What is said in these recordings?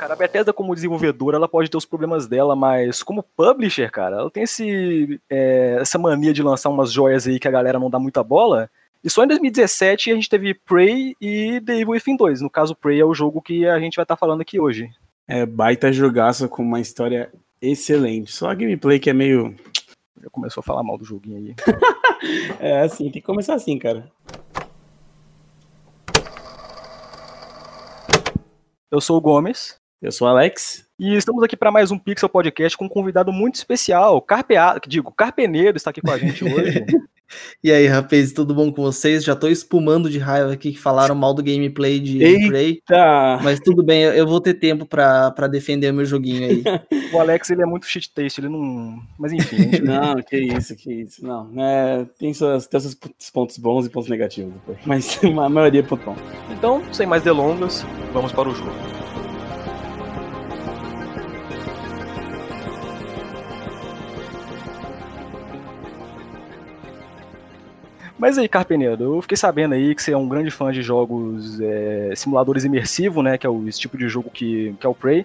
cara, a Bethesda como desenvolvedora, ela pode ter os problemas dela, mas como publisher, cara, ela tem esse, é, essa mania de lançar umas joias aí que a galera não dá muita bola. E só em 2017 a gente teve Prey e The Evil Within 2. No caso, Prey é o jogo que a gente vai estar tá falando aqui hoje. É, baita jogaço com uma história excelente. Só a gameplay que é meio... Já começou a falar mal do joguinho aí. é assim, tem que começar assim, cara. Eu sou o Gomes. Eu sou o Alex. E estamos aqui para mais um Pixel Podcast com um convidado muito especial. Carpeado, digo, Carpeneiro está aqui com a gente hoje. E aí, rapaz, tudo bom com vocês? Já tô espumando de raiva aqui que falaram mal do gameplay de Prey. Mas tudo bem, eu vou ter tempo para defender o meu joguinho aí. o Alex, ele é muito shit taste, ele não. Mas enfim. Gente... não, que isso, que isso. Não, é, tem, suas, tem seus pontos bons e pontos negativos. Mas a maioria é ponto bom. Então, sem mais delongas, vamos para o jogo. Mas aí, Carpenedo, eu fiquei sabendo aí que você é um grande fã de jogos é, simuladores imersivos, né? Que é o esse tipo de jogo que, que é o Prey.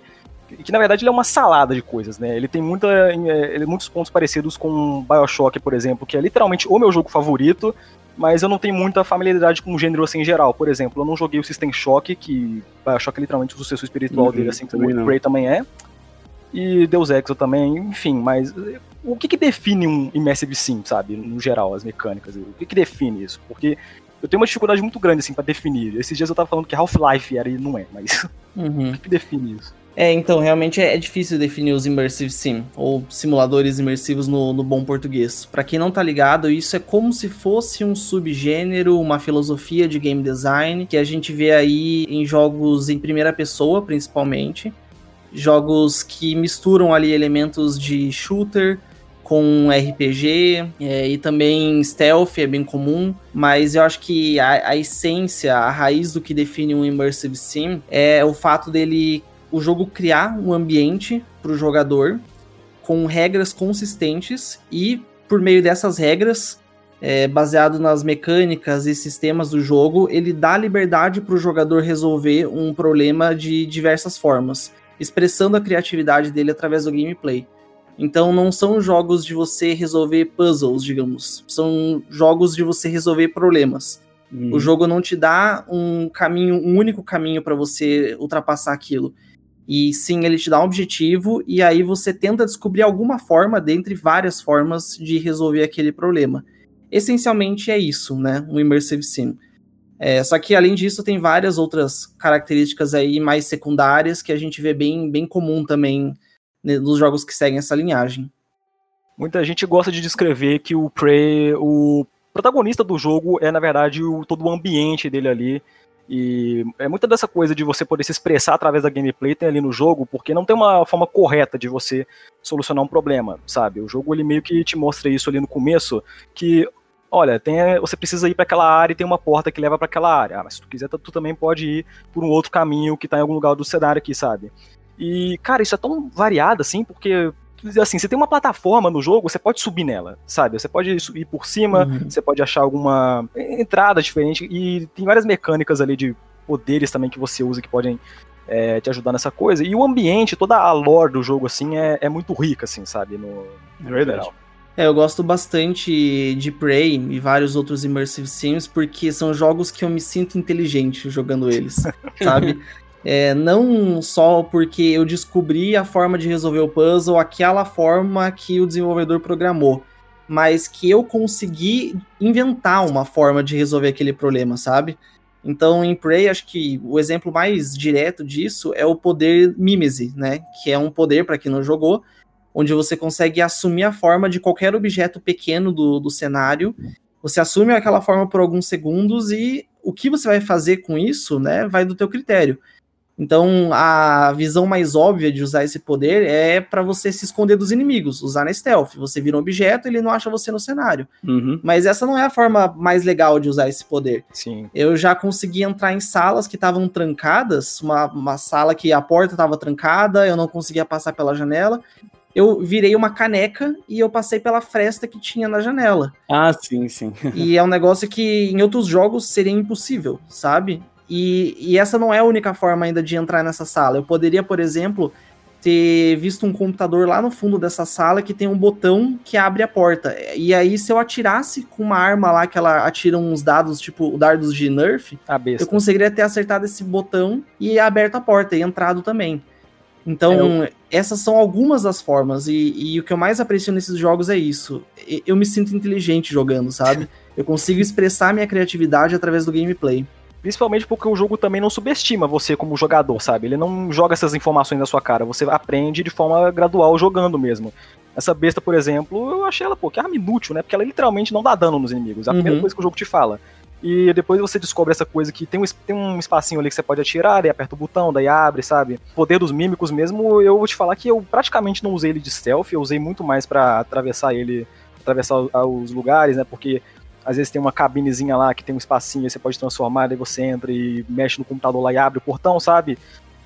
Que na verdade ele é uma salada de coisas, né? Ele tem muita, é, ele, muitos pontos parecidos com Bioshock, por exemplo, que é literalmente o meu jogo favorito, mas eu não tenho muita familiaridade com o gênero assim em geral. Por exemplo, eu não joguei o System Shock, que Bioshock é literalmente o sucesso espiritual uhum, dele, assim como o Prey também é. E Deus Ex também, enfim, mas o que, que define um Immersive Sim, sabe? No geral, as mecânicas. O que, que define isso? Porque eu tenho uma dificuldade muito grande, assim, para definir. Esses dias eu tava falando que Half-Life era e não é, mas uhum. o que, que define isso? É, então, realmente é, é, difícil definir os Immersive Sim, ou simuladores imersivos no, no bom português. Para quem não tá ligado, isso é como se fosse um subgênero, uma filosofia de game design, que a gente vê aí em jogos em primeira pessoa, principalmente. Jogos que misturam ali elementos de shooter, com RPG é, e também stealth é bem comum, mas eu acho que a, a, essência, a raiz do que define um immersive sim é o fato dele o jogo criar um ambiente para o jogador com regras consistentes e por meio dessas regras é, baseado nas mecânicas e sistemas do jogo, ele dá liberdade para o jogador resolver um problema de diversas formas, expressando a criatividade dele através do gameplay. Então não são jogos de você resolver puzzles, digamos. São jogos de você resolver problemas. Hum. O jogo não te dá um caminho, um único caminho para você ultrapassar aquilo. E sim, ele te dá um objetivo e aí você tenta descobrir alguma forma, dentre várias formas, de resolver aquele problema. Essencialmente é isso, né? Um immersive sim. É, só que além disso tem várias outras características aí mais secundárias que a gente vê bem, bem comum também nos jogos que seguem essa linhagem. Muita gente gosta de descrever que o Prey, o protagonista do jogo é, na verdade, o, todo o ambiente dele ali. E é muita dessa coisa de você poder se expressar através da gameplay tem ali no jogo, porque não tem uma forma correta de você solucionar um problema, sabe? O jogo ele meio que te mostra isso ali no começo, que olha, tem, você precisa ir para aquela área e tem uma porta que leva para aquela área. Ah, mas se tu quiser, tu também pode ir por um outro caminho que tá em algum lugar do cenário aqui, sabe? E, cara, isso é tão variado assim, porque assim, você tem uma plataforma no jogo, você pode subir nela, sabe? Você pode subir por cima, uhum. você pode achar alguma entrada diferente e tem várias mecânicas ali de poderes também que você usa que podem é, te ajudar nessa coisa. E o ambiente, toda a lore do jogo, assim, é, é muito rica, assim, sabe? No, no é verdade. Geral. É, eu gosto bastante de Prey e vários outros Immersive Sims, porque são jogos que eu me sinto inteligente jogando eles, sabe? É, não só porque eu descobri a forma de resolver o puzzle, aquela forma que o desenvolvedor programou, mas que eu consegui inventar uma forma de resolver aquele problema, sabe? Então, em Prey, acho que o exemplo mais direto disso é o poder Mimese, né? Que é um poder, para quem não jogou, onde você consegue assumir a forma de qualquer objeto pequeno do, do cenário. Você assume aquela forma por alguns segundos e o que você vai fazer com isso, né, vai do teu critério. Então, a visão mais óbvia de usar esse poder é para você se esconder dos inimigos, usar na stealth. Você vira um objeto, ele não acha você no cenário. Uhum. Mas essa não é a forma mais legal de usar esse poder. Sim. Eu já consegui entrar em salas que estavam trancadas, uma, uma sala que a porta estava trancada, eu não conseguia passar pela janela. Eu virei uma caneca e eu passei pela fresta que tinha na janela. Ah, sim, sim. e é um negócio que em outros jogos seria impossível, sabe? E, e essa não é a única forma ainda de entrar nessa sala. Eu poderia, por exemplo, ter visto um computador lá no fundo dessa sala que tem um botão que abre a porta. E aí, se eu atirasse com uma arma lá que ela atira uns dados, tipo dardos de Nerf, eu conseguiria ter acertado esse botão e aberto a porta e entrado também. Então, é, eu... essas são algumas das formas. E, e, o que eu mais aprecio nesses jogos é isso. Eu me sinto inteligente jogando, sabe? Eu consigo expressar minha criatividade através do gameplay. Principalmente porque o jogo também não subestima você como jogador, sabe? Ele não joga essas informações na sua cara. Você aprende de forma gradual jogando mesmo. Essa besta, por exemplo, eu achei ela, pô, que arma inútil, né? Porque ela literalmente não dá dano nos inimigos. É a uhum. primeira coisa que o jogo te fala. E depois você descobre essa coisa que tem um, tem um espacinho ali que você pode atirar, daí aperta o botão, daí abre, sabe? O poder dos mímicos mesmo, eu vou te falar que eu praticamente não usei ele de stealth, eu usei muito mais para atravessar ele, atravessar os lugares, né? Porque às vezes tem uma cabinezinha lá que tem um espacinho, aí você pode transformar, daí você entra e mexe no computador lá e abre o portão, sabe?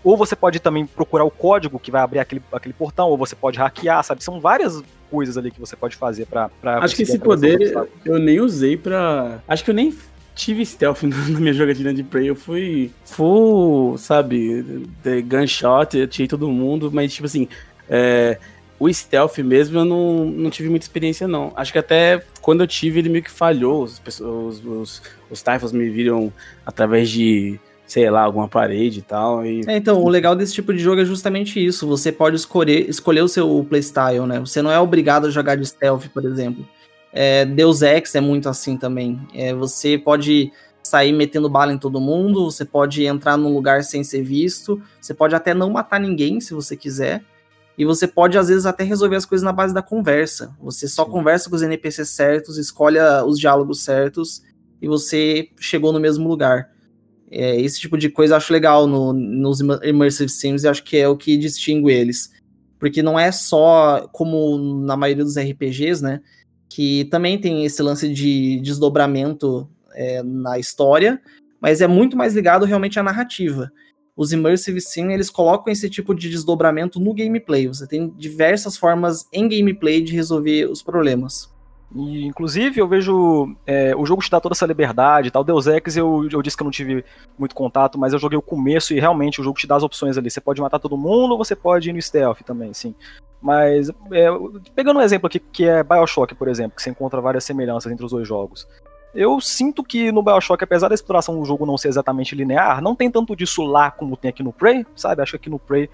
Ou você pode também procurar o código que vai abrir aquele, aquele portão, ou você pode hackear, sabe? São várias coisas ali que você pode fazer pra. pra Acho que esse poder eu nem usei pra. Acho que eu nem tive stealth na minha jogatina de Prey. Eu fui full, sabe, de gunshot, eu tirei todo mundo, mas tipo assim, é, o stealth mesmo eu não, não tive muita experiência não. Acho que até quando eu tive ele meio que falhou, os, os, os, os Typhons me viram através de sei lá, alguma parede e tal. E... É, então, o legal desse tipo de jogo é justamente isso. Você pode escolher, escolher o seu playstyle, né? Você não é obrigado a jogar de stealth, por exemplo. É, Deus Ex é muito assim também. É, você pode sair metendo bala em todo mundo, você pode entrar num lugar sem ser visto, você pode até não matar ninguém se você quiser. E você pode, às vezes, até resolver as coisas na base da conversa. Você só Sim. conversa com os NPCs certos, escolhe os diálogos certos e você chegou no mesmo lugar. É, esse tipo de coisa eu acho legal no, nos Immersive Sims e acho que é o que distingue eles. Porque não é só como na maioria dos RPGs, né? que também tem esse lance de desdobramento é, na história, mas é muito mais ligado realmente à narrativa. Os Immersive Sim, eles colocam esse tipo de desdobramento no gameplay. Você tem diversas formas em gameplay de resolver os problemas. E, inclusive, eu vejo. É, o jogo te dá toda essa liberdade e tal. Deus Ex, eu, eu disse que eu não tive muito contato, mas eu joguei o começo e realmente o jogo te dá as opções ali. Você pode matar todo mundo ou você pode ir no stealth também, sim. Mas, é, pegando um exemplo aqui, que é Bioshock, por exemplo, que você encontra várias semelhanças entre os dois jogos. Eu sinto que no Bioshock, apesar da exploração do jogo não ser exatamente linear, não tem tanto disso lá como tem aqui no Prey, sabe? Acho que aqui no Prey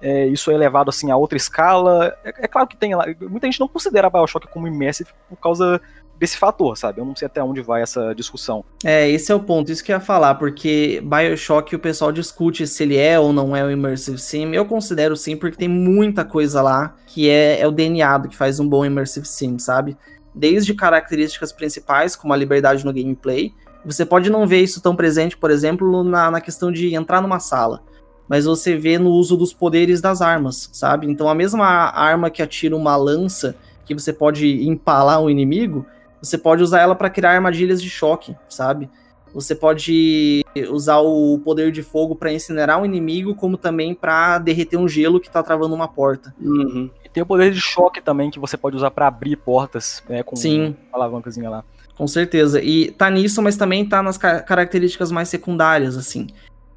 é, isso é elevado assim a outra escala. É, é, claro que tem lá. Muita gente não considera Bioshock como immersive por causa desse fator, sabe? Eu não sei até onde vai essa discussão. É, esse é o ponto, isso que eu ia falar, porque Bioshock o pessoal discute se ele é ou não é um Immersive Sim. Eu considero sim, porque tem muita coisa lá que é, é o DNA do que faz um bom Immersive Sim, sabe? Desde características principais, como a liberdade no gameplay. Você pode não ver isso tão presente, por exemplo, na, na questão de entrar numa sala mas você vê no uso dos poderes das armas, sabe? Então a mesma arma que atira uma lança, que você pode empalar um inimigo, você pode usar ela para criar armadilhas de choque, sabe? Você pode usar o poder de fogo para incinerar um inimigo, como também para derreter um gelo que tá travando uma porta. Uhum. Tem o poder de choque também que você pode usar para abrir portas, né, com Sim. uma alavancazinha lá. Com certeza. E tá nisso, mas também tá nas características mais secundárias, assim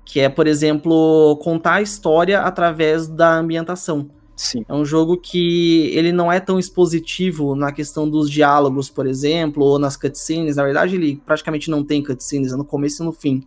que é, por exemplo, contar a história através da ambientação. Sim. É um jogo que ele não é tão expositivo na questão dos diálogos, por exemplo, ou nas cutscenes. Na verdade, ele praticamente não tem cutscenes, é no começo e no fim.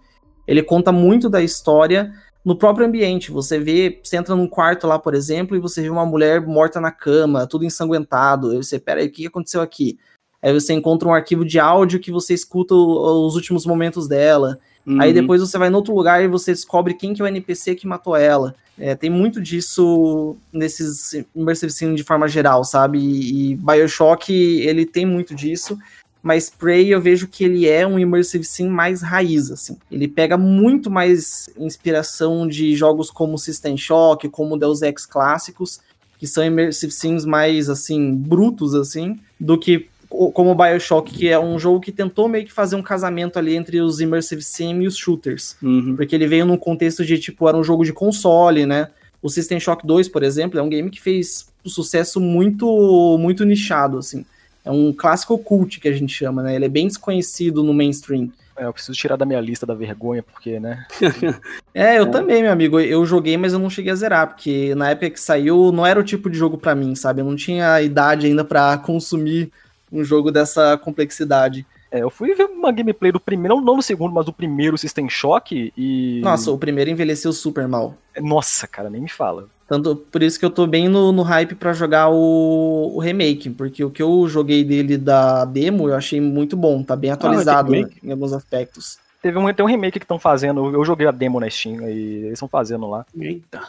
Ele conta muito da história no próprio ambiente. Você vê, você entra num quarto lá, por exemplo, e você vê uma mulher morta na cama, tudo ensanguentado. Aí você, pera aí, o que aconteceu aqui? Aí você encontra um arquivo de áudio que você escuta os últimos momentos dela. Uhum. Aí depois você vai em outro lugar e você descobre quem que é o NPC que matou ela. É, tem muito disso nesses Immersive Sim de forma geral, sabe? E, e Bioshock, ele tem muito disso mas Prey eu vejo que ele é um Immersive Sim mais raiz, assim. Ele pega muito mais inspiração de jogos como System Shock, como Deus Ex clássicos, que são Immersive Sims mais, assim, brutos, assim, do que como o Bioshock, que é um jogo que tentou meio que fazer um casamento ali entre os Immersive Sim e os shooters. Uhum. Porque ele veio num contexto de, tipo, era um jogo de console, né? O System Shock 2, por exemplo, é um game que fez um sucesso muito, muito nichado, assim. É um clássico cult que a gente chama, né? Ele é bem desconhecido no mainstream. É, eu preciso tirar da minha lista da vergonha, porque, né? é, eu também, meu amigo. Eu joguei, mas eu não cheguei a zerar, porque na época que saiu, não era o tipo de jogo para mim, sabe? Eu não tinha idade ainda para consumir um jogo dessa complexidade. É, eu fui ver uma gameplay do primeiro, não, não do segundo, mas do primeiro System Shock e. Nossa, o primeiro envelheceu super mal. Nossa, cara, nem me fala. Tanto por isso que eu tô bem no, no hype para jogar o, o, remake, porque o que eu joguei dele da demo eu achei muito bom, tá bem ah, atualizado ah, em alguns aspectos. Teve um, tem um remake que estão fazendo, eu joguei a demo na Steam e eles estão fazendo lá. Eita.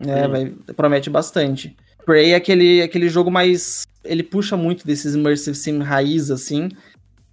É, vai, promete bastante. Prey é aquele, aquele jogo mais. Ele puxa muito desses Immersive Sim raiz, assim.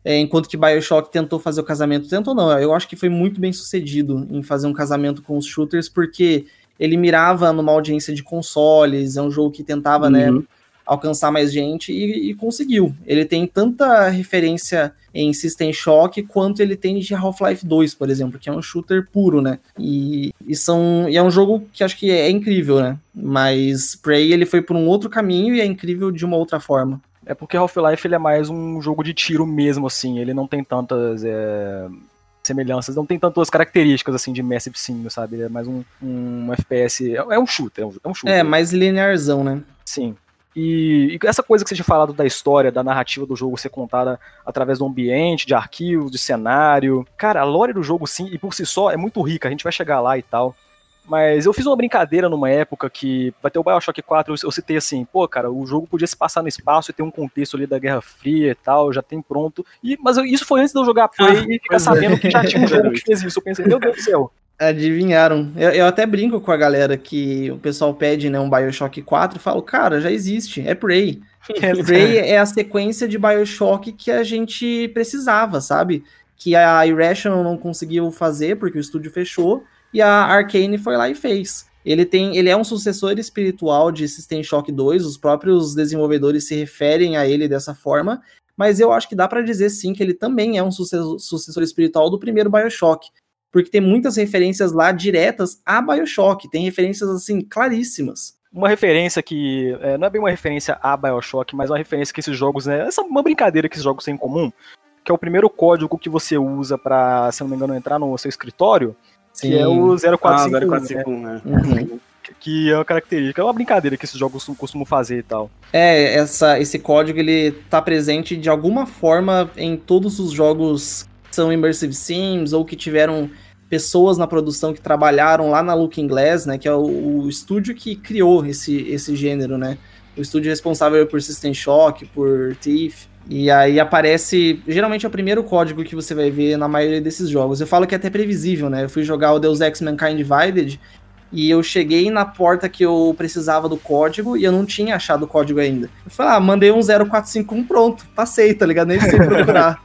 É, enquanto que Bioshock tentou fazer o casamento. Tentou não, eu acho que foi muito bem sucedido em fazer um casamento com os shooters, porque ele mirava numa audiência de consoles, é um jogo que tentava, né, uhum. né, alcançar mais gente e, e, conseguiu. Ele tem tanta referência em System Shock quanto ele tem de Half-Life 2, por exemplo, que é um shooter puro, né? E, e, são, e é um jogo que acho que é, incrível, né? Mas Prey ele foi por um outro caminho e é incrível de uma outra forma. É porque Half-Life ele é mais um jogo de tiro mesmo, assim. Ele não tem tantas é, semelhanças, não tem tantas características assim de Massive Sim, sabe? Ele é mais um, um FPS. É, um shooter, é um, é um shooter. É, mais linearzão, né? Sim. E, e, essa coisa que você tinha falado da história, da narrativa do jogo ser contada através do ambiente, de arquivos, de cenário. Cara, a lore do jogo, sim, e por si só, é muito rica, a gente vai chegar lá e tal. Mas eu fiz uma brincadeira numa época que vai ter o Bioshock 4, eu, citei assim, pô, cara, o jogo podia se passar no espaço e ter um contexto ali da Guerra Fria e tal, já tem pronto. E, mas eu, isso foi antes de eu jogar Prey ah, e ficar é. sabendo é. que já tinha um jogo que fez isso. Eu pensei, meu Deus do céu. Adivinharam. Eu, eu, até brinco com a galera que o pessoal pede né, um Bioshock 4 e falo, cara, já existe, é Prey. Prey é a sequência de Bioshock que a gente precisava, sabe? Que a Irrational não conseguiu fazer porque o estúdio fechou e a Arkane foi lá e fez. Ele tem, ele é um sucessor espiritual de System Shock 2, os próprios desenvolvedores se referem a ele dessa forma, mas eu acho que dá para dizer sim que ele também é um sucessor, espiritual do primeiro BioShock, porque tem muitas referências lá diretas a BioShock, tem referências assim claríssimas uma referência que é, não é bem uma referência a Bioshock, mas uma referência que esses jogos, né, essa uma brincadeira que esses jogos têm em comum, que é o primeiro código que você usa para, se não me engano, entrar no seu escritório, Sim. que é o 0451. Ah, 0451, né? né? Uhum. Que é uma característica, é uma brincadeira que esses jogos costumam fazer e tal. É, essa, esse código ele tá presente de alguma forma em todos os jogos que são Immersive Sims ou que tiveram pessoas na produção que trabalharam lá na Looking Glass, né, que é o, o estúdio que criou esse, esse gênero, né? O estúdio responsável por System Shock, por Thief, e aí aparece. Geralmente é o primeiro código que você vai ver na maioria desses jogos. Eu falo que é até previsível, né? Eu fui jogar o Deus Ex Mankind Divided e eu cheguei na porta que eu precisava do código e eu não tinha achado o código ainda. Eu falei, ah, mandei um 0451 pronto, passei, tá ligado? Nem precisei procurar.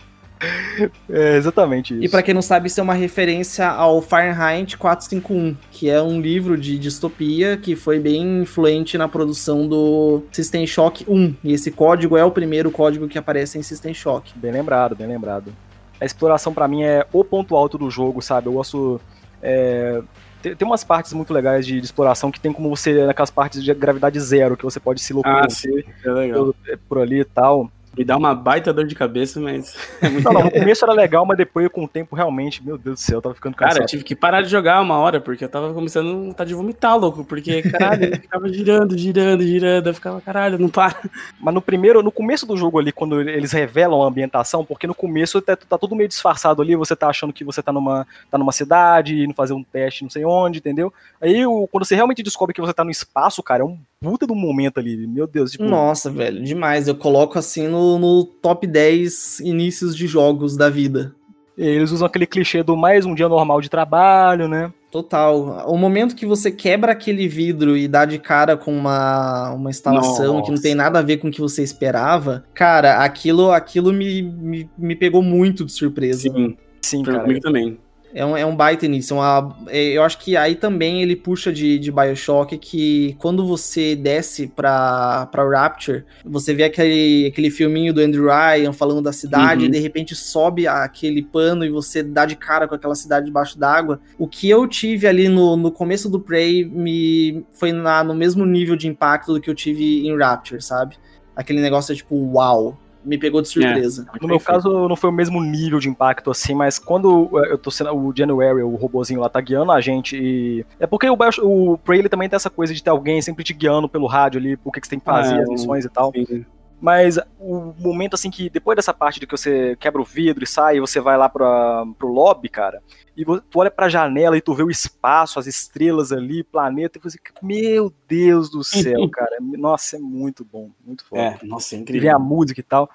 É exatamente isso. E para quem não sabe, isso é uma referência ao Fahrenheit 451, que é um livro de distopia que foi bem influente na produção do System Shock 1. E esse código é o primeiro código que aparece em System Shock. Bem lembrado, bem lembrado. A exploração para mim é o ponto alto do jogo, sabe? Eu gosto. É, tem, tem, umas partes muito legais de, de, exploração que tem como você, naquelas partes de gravidade zero, que você pode se locomover ah, por, por ali e tal. Me dá uma baita dor de cabeça, mas. É muito não, não, no começo era legal, mas depois, com o tempo, realmente, meu Deus do céu, eu tava ficando cansado. Cara, eu tive que parar de jogar uma hora, porque eu tava começando a vontade de vomitar, louco. Porque, caralho, ele ficava girando, girando, girando. Eu ficava, caralho, não para. Mas no primeiro, no começo do jogo ali, quando eles revelam a ambientação, porque no começo tá, tá tudo meio disfarçado ali, você tá achando que você tá numa, tá numa cidade, indo fazer um teste não sei onde, entendeu? Aí, o, quando você realmente descobre que você tá no espaço, cara, é um puta do momento ali. Meu Deus. Tipo... Nossa, velho, demais. Eu coloco assim no, no top 10 inícios de jogos da vida. Eles usam aquele clichê do mais um dia normal de trabalho, né? Total. O momento que você quebra aquele vidro e dá de cara com uma, uma instalação Nossa. que não tem nada a ver com o que você esperava, cara, aquilo aquilo me, me, me pegou muito de surpresa. Sim, sim, cara. Comigo também. É um, é um baita início. É uma, é, eu acho que aí também ele puxa de, de Bioshock que quando você desce pra, pra Rapture, você vê aquele, aquele filminho do Andrew Ryan falando da cidade uhum. e de repente sobe aquele pano e você dá de cara com aquela cidade debaixo d'água. O que eu tive ali no, no começo do Prey me foi na, no mesmo nível de impacto do que eu tive em Rapture, sabe? Aquele negócio é tipo, uau. Me pegou de surpresa. É, no meu caso, não foi o mesmo nível de impacto assim, mas quando eu tô sendo o January, o robozinho lá, tá guiando a gente e. É porque o, o Prey ele também tem essa coisa de ter alguém sempre te guiando pelo rádio ali, o que, que você tem que fazer, ah, as missões e tal. Sim. Mas o momento assim que depois dessa parte de que você quebra o vidro e sai, você vai lá pra, pro lobby, cara, e tu olha pra janela e tu vê o espaço, as estrelas ali, planeta, e você, meu Deus do céu, cara. Nossa, é muito bom, muito foda. É, nossa, é incrível. E vê a música e tal.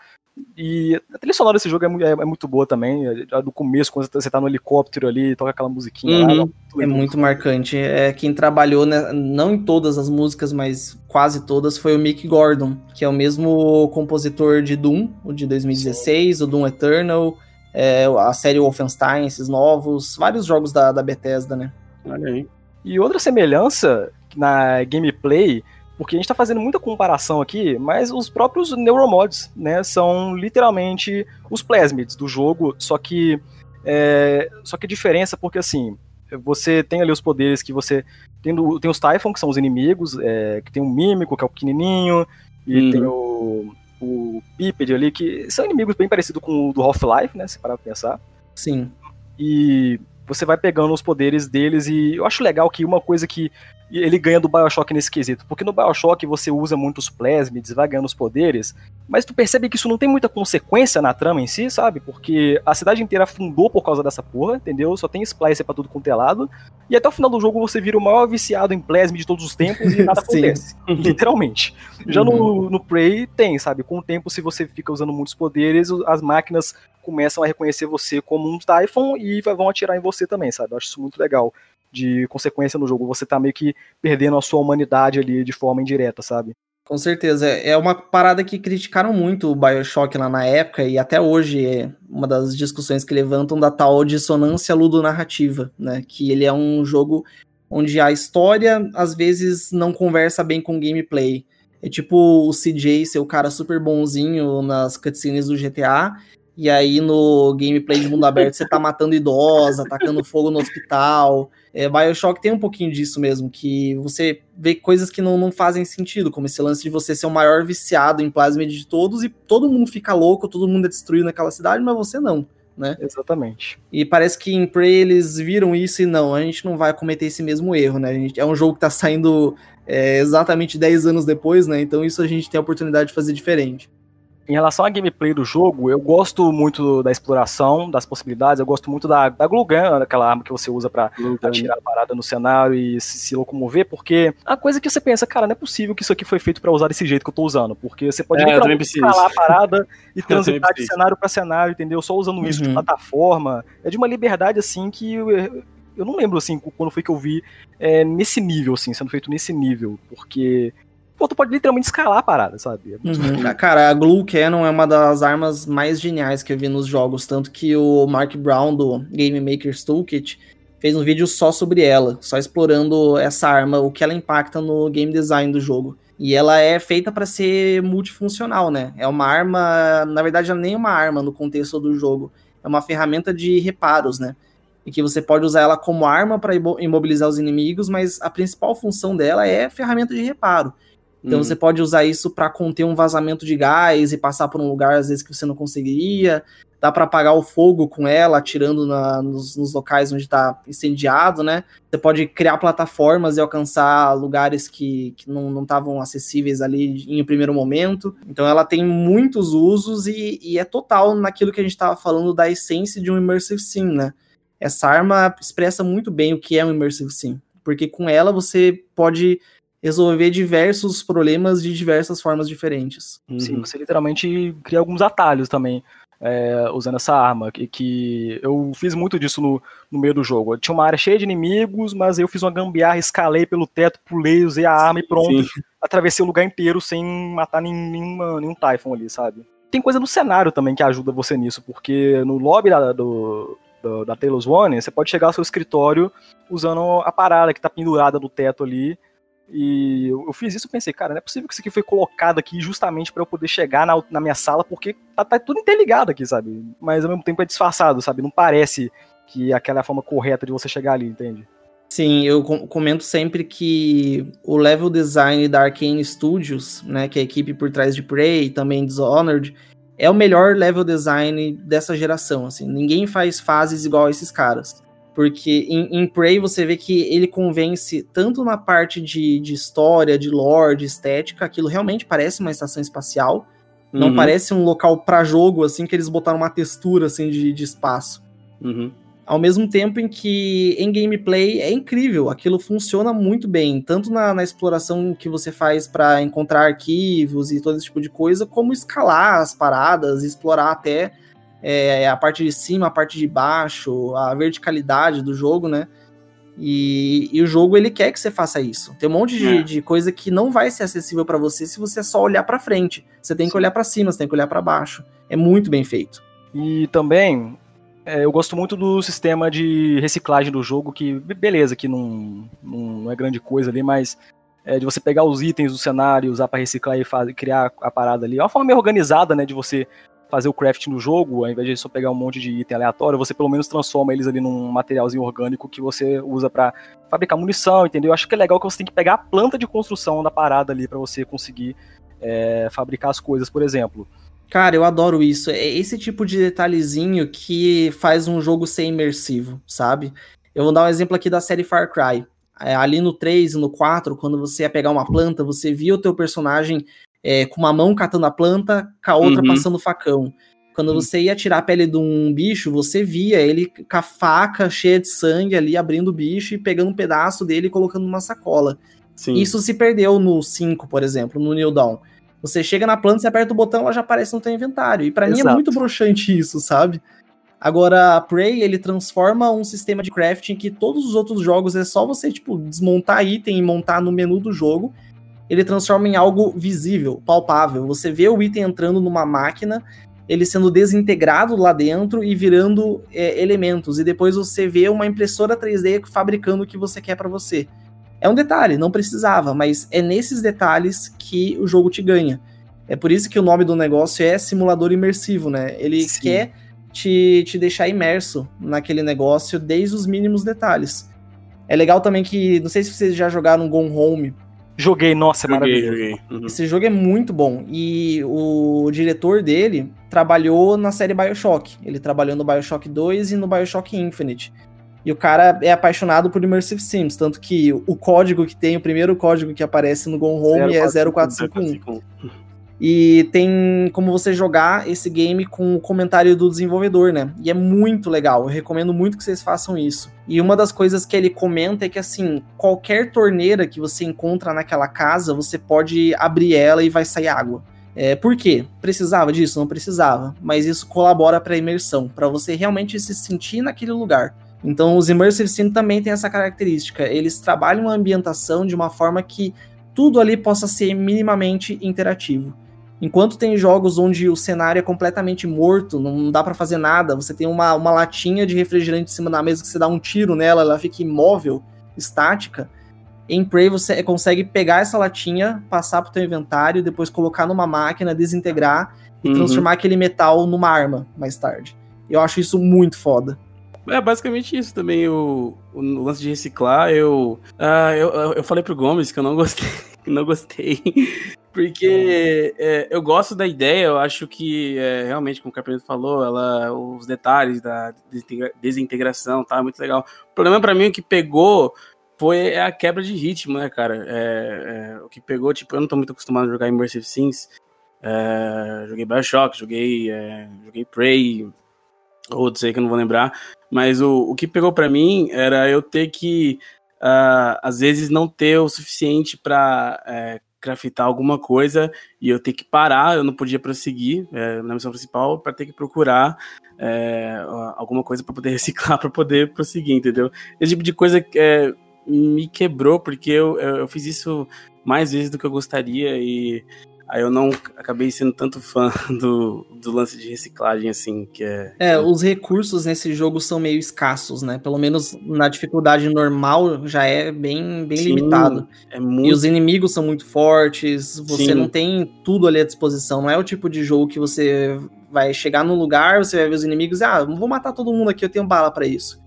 E a trilha sonora desse jogo é, é, é muito boa também. É, do começo, quando você tá no helicóptero ali, toca aquela musiquinha uhum. lá. É muito marcante. É quem trabalhou, né, não em todas as músicas, mas quase todas, foi o Mick Gordon, que é o mesmo compositor de Doom, o de 2016, Sim. o Doom Eternal, é, a série Wolfenstein, esses novos, vários jogos da, da Bethesda, né? Olha aí. E outra semelhança na gameplay porque a gente está fazendo muita comparação aqui, mas os próprios neuromods, né, são literalmente os plasmids do jogo, só que é, só que a diferença porque assim você tem ali os poderes que você tem, do, tem os Typhon que são os inimigos, é, que tem o Mímico que é o pequenininho e uhum. tem o o Piped ali que são inimigos bem parecidos com o do Half-Life, né, se parar pra pensar. Sim. E você vai pegando os poderes deles e eu acho legal que uma coisa que ele ganha do Bioshock nesse quesito. Porque no Bioshock você usa muitos plasmids, vai ganhando os poderes, mas tu percebe que isso não tem muita consequência na trama em si, sabe? Porque a cidade inteira afundou por causa dessa porra, entendeu? Só tem splicer pra tudo quanto é lado. E até o final do jogo você vira o maior viciado em plasmid de todos os tempos e nada acontece. literalmente. Já no, uhum. no Prey tem, sabe? Com o tempo, se você fica usando muitos poderes, as máquinas começam a reconhecer você como um Typhon e vão atirar em você também, sabe? Eu acho isso muito legal de consequência no jogo. Você tá meio que perdendo a sua humanidade ali de forma indireta, sabe? Com certeza. É uma parada que criticaram muito o Bioshock lá na época, e até hoje é uma das discussões que levantam da tal dissonância ludonarrativa, né? Que ele é um jogo onde a história às vezes não conversa bem com o gameplay. É tipo o CJ ser o cara super bonzinho nas cutscenes do GTA, e aí no gameplay de mundo aberto você tá matando idosa, atacando fogo no hospital. É, Bioshock tem um pouquinho disso mesmo, que você vê coisas que não, não fazem sentido, como esse lance de você ser o maior viciado em plasmid de todos e todo mundo fica louco, todo mundo é destruído naquela cidade, mas você não. Né? Exatamente. E parece que em Prey eles viram isso e não, a gente não vai cometer esse mesmo erro, né? A gente, é um jogo que tá saindo é, exatamente 10 anos depois, né? Então isso a gente tem a oportunidade de fazer diferente. Em relação à gameplay do jogo, eu gosto muito da exploração, das possibilidades, eu gosto muito da, da glue gun, aquela arma que você usa para tirar a parada no cenário e se, se, locomover, porque a coisa que você pensa, cara, não é possível que isso aqui foi feito para usar desse jeito que eu tô usando, porque você pode é, escalar a parada e transitar de cenário para cenário, entendeu? Só usando isso uhum. de plataforma. É de uma liberdade, assim, que eu, eu não lembro, assim, quando foi que eu vi é, nesse nível, assim, sendo feito nesse nível, porque pô, tu pode literalmente escalar a parada, sabe? É uhum. Cara, a Glue Cannon é uma das armas mais geniais que eu vi nos jogos, tanto que o Mark Brown do Game Maker's Toolkit fez um vídeo só sobre ela, só explorando essa arma, o que ela impacta no game design do jogo. E ela é feita para ser multifuncional, né? É uma arma, na verdade, ela nem é uma arma no contexto do jogo, é uma ferramenta de reparos, né? E que você pode usar ela como arma para imobilizar os inimigos, mas a principal função dela é ferramenta de reparo. Então uhum. você pode usar isso para conter um vazamento de gás e passar por um lugar às vezes que você não conseguiria. Dá para apagar o fogo com ela, atirando na, nos, nos, locais onde está incendiado, né? Você pode criar plataformas e alcançar lugares que, que não estavam acessíveis ali em um primeiro momento. Então ela tem muitos usos e, e é total naquilo que a gente estava falando da essência de um Immersive Sim, né? Essa arma expressa muito bem o que é um Immersive Sim. Porque com ela você pode resolver diversos problemas de diversas formas diferentes. Sim, uhum. você literalmente cria alguns atalhos também. É, usando essa arma, que, que eu fiz muito disso no, no meio do jogo. Eu tinha uma área cheia de inimigos, mas eu fiz uma gambiarra, escalei pelo teto, pulei, usei a arma e pronto. Sim. Atravessei o lugar inteiro sem matar nenhuma, nenhum Typhon ali, sabe? Tem coisa no cenário também que ajuda você nisso, porque no lobby da, do, do, da Taylor's One, você pode chegar ao seu escritório usando a parada que tá pendurada no teto ali, e eu, fiz isso e pensei, cara, não é possível que isso aqui foi colocado aqui justamente para eu poder chegar na, na minha sala, porque tá, tá, tudo interligado aqui, sabe? Mas ao mesmo tempo é disfarçado, sabe? Não parece que aquela é a forma correta de você chegar ali, entende? Sim, eu comento sempre que o level design da Arkane Studios, né, que é a equipe por trás de Prey e também Dishonored, é o melhor level design dessa geração, assim. Ninguém faz fases igual a esses caras. Porque em, em Prey você vê que ele convence tanto na parte de, de história, de lore, de estética, aquilo realmente parece uma estação espacial. Não Uhum. parece um local para jogo, assim, que eles botaram uma textura, assim, de, de espaço. Uhum. Ao mesmo tempo em que em gameplay é incrível, aquilo funciona muito bem, tanto na, na exploração que você faz para encontrar arquivos e todo esse tipo de coisa, como escalar as paradas, explorar até é, a parte de cima, a parte de baixo, a verticalidade do jogo, né? E, e o jogo ele quer que você faça isso. Tem um monte de, É. de coisa que não vai ser acessível para você se você só olhar para frente. Você tem que olhar para cima, você tem que olhar para baixo. É muito bem feito. E também, é, eu gosto muito do sistema de reciclagem do jogo, que be- beleza, que não, não é grande coisa ali, mas é, de você pegar os itens do cenário, usar para reciclar e fazer, criar a parada ali. É uma forma meio organizada, né, de você fazer o craft no jogo, ao invés de só pegar um monte de item aleatório, você pelo menos transforma eles ali num materialzinho orgânico que você usa para fabricar munição, entendeu? Eu acho que é legal que você tem que pegar a planta de construção da parada ali para você conseguir é, fabricar as coisas, por exemplo. Cara, eu adoro isso. É esse tipo de detalhezinho que faz um jogo ser imersivo, sabe? Eu vou dar um exemplo aqui da série Far Cry. É, ali no 3 e no 4, quando você ia pegar uma planta, você via o teu personagem é, com uma mão catando a planta, com a outra Uhum. passando o facão. Quando Uhum. você ia tirar a pele de um bicho, você via ele com a faca cheia de sangue ali, abrindo o bicho e pegando um pedaço dele e colocando numa sacola. Sim. Isso se perdeu no 5, por exemplo, no New Dawn. Você chega na planta, você aperta o botão, ela já aparece no teu inventário. E pra mim é muito broxante isso, sabe? Agora, a Prey, ele transforma um sistema de crafting que todos os outros jogos é só você, tipo, desmontar item e montar no menu do jogo. Ele transforma em algo visível, palpável. Você vê o item entrando numa máquina, ele sendo desintegrado lá dentro e virando é, elementos. E depois você vê uma impressora 3D fabricando o que você quer pra você. É um detalhe, não precisava, mas é nesses detalhes que o jogo te ganha. É por isso que o nome do negócio é simulador imersivo, né? Ele Sim. quer te, te deixar imerso naquele negócio desde os mínimos detalhes. É legal também que, não sei se vocês já jogaram Gone Home, Joguei, nossa, é Joguei, maravilhoso. joguei. Uhum. esse jogo é muito bom. E o diretor dele trabalhou na série Bioshock. Ele trabalhou no Bioshock 2 e no Bioshock Infinite. E o cara é apaixonado por Immersive Sims, tanto que o código que tem, o primeiro código que aparece no Gone Home é 0451. E tem como você jogar esse game com o comentário do desenvolvedor, né? E é muito legal. Eu recomendo muito que vocês façam isso. E uma das coisas que ele comenta é que, assim, qualquer torneira que você encontra naquela casa, você pode abrir ela e vai sair água. É, por quê? Precisava disso? Não precisava. Mas isso colabora para a imersão, para você realmente se sentir naquele lugar. Então, os Immersive Sim também têm essa característica. Eles trabalham a ambientação de uma forma que tudo ali possa ser minimamente interativo. Enquanto tem jogos onde o cenário é completamente morto, não dá pra fazer nada, você tem uma, uma latinha de refrigerante em cima da mesa que você dá um tiro nela, ela fica imóvel, estática. Em Prey você consegue pegar essa latinha, passar pro teu inventário, depois colocar numa máquina, desintegrar e Uhum. transformar aquele metal numa arma mais tarde. Eu acho isso muito foda. É basicamente isso também, o, o lance de reciclar, eu, ah, eu. Eu falei pro Gomes que eu não gostei. Que não gostei. Porque é, eu gosto da ideia, eu acho que é, realmente, como o Carpenter falou, ela, os detalhes da desintegra- desintegração tá muito legal. O problema pra mim o que pegou foi a quebra de ritmo, né, cara? É, é, o que pegou, tipo, eu não tô muito acostumado a jogar Immersive Sims. É, joguei Bioshock, joguei, é, joguei Prey, outros aí que eu não vou lembrar. Mas o, o que pegou pra mim era eu ter que, ah, às vezes, não ter o suficiente pra craftar alguma coisa e eu ter que parar, eu não podia prosseguir é, na missão principal pra ter que procurar é, alguma coisa pra poder reciclar, pra poder prosseguir, entendeu? Esse tipo de coisa é, me quebrou porque eu, eu fiz isso mais vezes do que eu gostaria e aí eu não acabei sendo tanto fã do, do lance de reciclagem, assim, que é... É, os recursos nesse jogo são meio escassos, né? Pelo menos na dificuldade normal já é bem, bem Sim, limitado. É E muito... os inimigos são muito fortes, você Sim. não tem tudo ali à disposição. Não é o tipo de jogo que você vai chegar num lugar, você vai ver os inimigos e, ah, vou matar todo mundo aqui, eu tenho bala pra isso.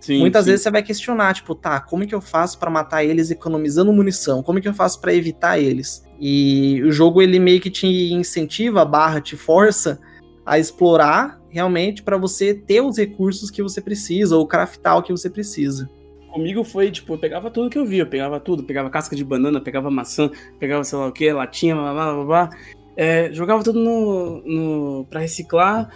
sim, Muitas sim. vezes você vai questionar, tipo, tá, como é que eu faço pra matar eles economizando munição? Como é que eu faço pra evitar eles? E o jogo ele meio que te incentiva, barra, te força a explorar realmente para você ter os recursos que você precisa, ou craftar o que você precisa. Comigo foi, tipo, eu pegava tudo que eu via, eu pegava tudo, pegava casca de banana, pegava maçã, pegava sei lá o que, latinha, blá blá blá blá. É, jogava tudo no, no, pra reciclar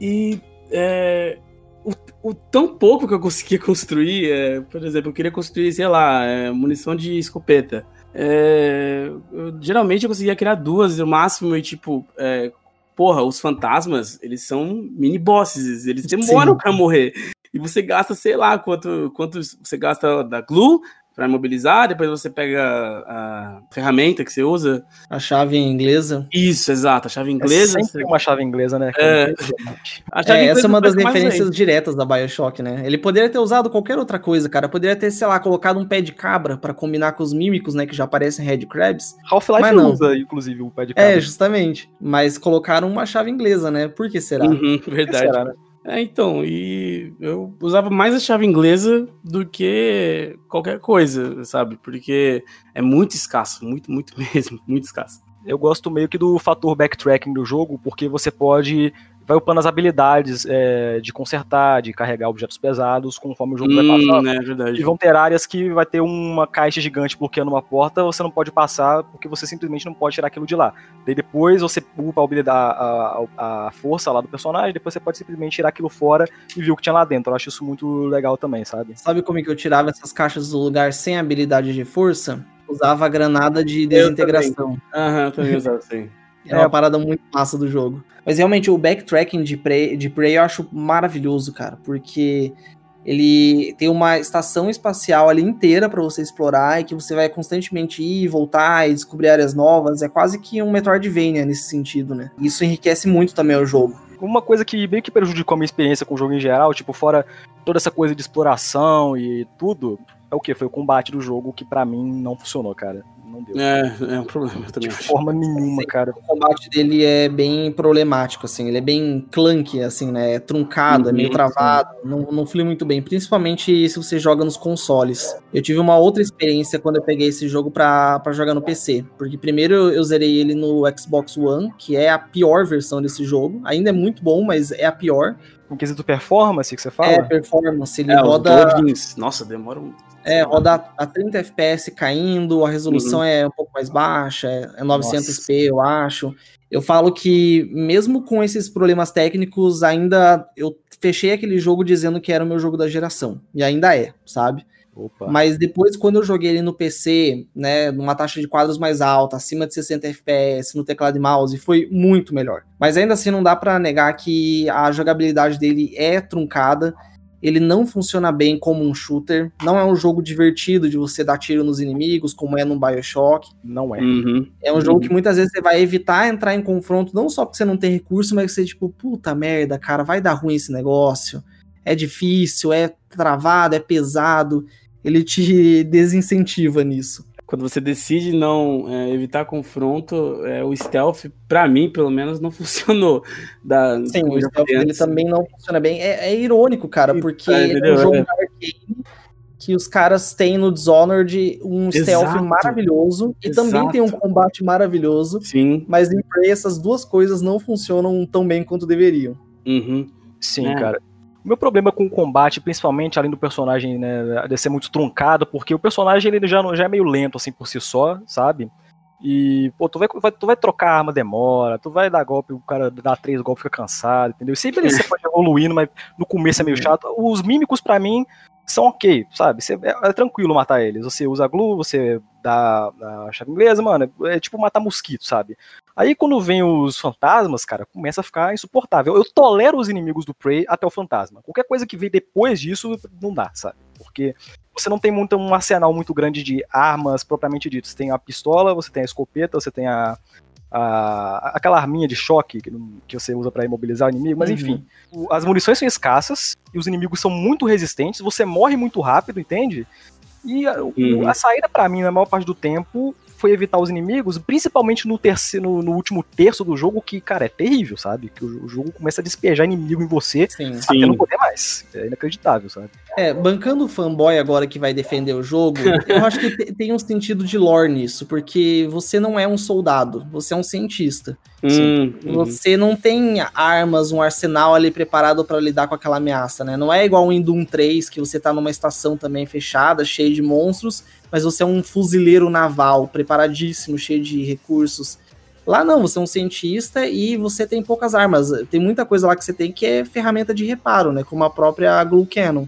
e é, o, o, tão pouco que eu conseguia construir, é, por exemplo, eu queria construir, sei lá, é, munição de escopeta. É, eu, geralmente eu conseguia criar duas no máximo e tipo, é, porra, os fantasmas, eles são mini bosses, eles demoram para morrer. E você gasta, sei lá, quanto, quanto você gasta da glue para imobilizar, depois você pega a ferramenta que você usa. A chave inglesa. Isso, exato, a chave inglesa. É sempre uma chave inglesa, né? É, é essa é uma das referências diretas da BioShock, né? Ele poderia ter usado qualquer outra coisa, cara. Poderia ter, sei lá, colocado um pé de cabra para combinar com os mímicos, né, que já aparecem em Red Crabs. Half-Life usa, inclusive, o pé de cabra. É, justamente. Mas colocaram uma chave inglesa, né? Por que será? Uhum, verdade. Será, né? É, então, e eu usava mais a chave inglesa do que qualquer coisa, sabe? Porque é muito escasso, muito, muito mesmo, muito escasso. Eu gosto meio que do fator backtracking do jogo, porque você pode vai upando as habilidades é, de consertar, de carregar objetos pesados conforme o jogo hum, vai passando. É verdade. E vão ter áreas que vai ter uma caixa gigante bloqueando uma porta, você não pode passar porque você simplesmente não pode tirar aquilo de lá. Daí depois você upa a, habilidade, a, a, a força lá do personagem, depois você pode simplesmente tirar aquilo fora e ver o que tinha lá dentro. Eu acho isso muito legal também, sabe? Sabe como é que eu tirava essas caixas do lugar sem habilidade de força? Usava a granada de desintegração. Aham, também usava assim. É uma parada muito massa do jogo. Mas realmente o backtracking de Prey, de Prey eu acho maravilhoso, cara, porque ele tem uma estação espacial ali inteira para você explorar e que você vai constantemente ir, voltar e descobrir áreas novas. É quase que um Metroidvania nesse sentido, né? Isso enriquece muito também o jogo. Uma coisa que meio que prejudicou a minha experiência com o jogo em geral, tipo, fora toda essa coisa de exploração e tudo, é o que? Foi o combate do jogo que para mim não funcionou, cara não deu. É, é um problema também. De forma nenhuma, cara. O combate dele é bem problemático, assim, ele é bem clunky, assim, né? É truncado, uhum, é meio uhum, travado, não, não flui muito bem, principalmente se você joga nos consoles. Eu tive uma outra experiência quando eu peguei esse jogo pra, pra jogar no PC, porque primeiro eu, eu zerei ele no Xbox One, que é a pior versão desse jogo, ainda é muito bom, mas é a pior. Em quesito performance que você fala? É, performance. Ele é, roda. Nossa, demora um é, roda a 30 FPS caindo, a resolução uhum. é um pouco mais baixa, é 900p, é eu acho. Eu falo que, mesmo com esses problemas técnicos, ainda eu fechei aquele jogo dizendo que era o meu jogo da geração. E ainda é, sabe? Opa. Mas depois, quando eu joguei ele no PC, né, numa taxa de quadros mais alta, acima de 60 FPS, no teclado e mouse, foi muito melhor. Mas ainda assim, não dá para negar que a jogabilidade dele é truncada ele não funciona bem como um shooter. Não é um jogo divertido de você dar tiro nos inimigos, como é no Bioshock. Não é. Uhum. É um jogo que muitas vezes você vai evitar entrar em confronto, não só porque você não tem recurso, mas que você, tipo, puta merda, cara, vai dar ruim esse negócio. É difícil, é travado, é pesado. Ele te desincentiva nisso quando você decide não é, evitar confronto, é, o stealth, para mim, pelo menos, não funcionou. Da, Sim, o stealth ele também não funciona bem. É, é irônico, cara, porque é, é um jogo é. que os caras têm no Dishonored um Exato. stealth maravilhoso e Exato. também tem um combate maravilhoso. Sim. Mas em Prey essas duas coisas não funcionam tão bem quanto deveriam. Uhum. Sim, é. cara. Meu problema com o combate, principalmente além do personagem né, de ser muito truncado, porque o personagem ele já, já é meio lento assim por si só, sabe? E, pô, tu vai, vai, tu vai trocar a arma, demora, tu vai dar golpe, o cara dá três golpes, fica cansado, entendeu? Sempre você pode evoluindo, mas no começo é meio chato. Os mímicos, para mim, são ok, sabe? Você, é, é, tranquilo matar eles. Você usa glue, você dá a chave inglesa, mano, é, é tipo matar mosquito, sabe? Aí quando vem os fantasmas, cara, começa a ficar insuportável. Eu tolero os inimigos do Prey até o fantasma. Qualquer coisa que vem depois disso, não dá, sabe? Porque você não tem muito, um arsenal muito grande de armas propriamente dito. Você tem a pistola, você tem a escopeta, você tem a, a, aquela arminha de choque que, que você usa para imobilizar o inimigo, mas uhum. enfim. O, as munições são escassas e os inimigos são muito resistentes, você morre muito rápido, entende? E a, uhum. a saída para mim, na maior parte do tempo, foi evitar os inimigos, principalmente no terceiro, no, no último terço do jogo, que, cara, é terrível, sabe? Que o, o jogo começa a despejar inimigo em você Sim. até Sim. não poder mais. É inacreditável, sabe? É, bancando o fanboy agora que vai defender o jogo, eu acho que te- tem um sentido de lore nisso, porque você não é um soldado, você é um cientista. Hum, uhum. Você não tem armas, um arsenal ali preparado pra lidar com aquela ameaça, né? Não é igual em Doom 3, que você tá numa estação também fechada, cheia de monstros, mas você é um fuzileiro naval, preparadíssimo, cheio de recursos. Lá não, você é um cientista e você tem poucas armas. Tem muita coisa lá que você tem que é ferramenta de reparo, né? Como a própria Glue Cannon.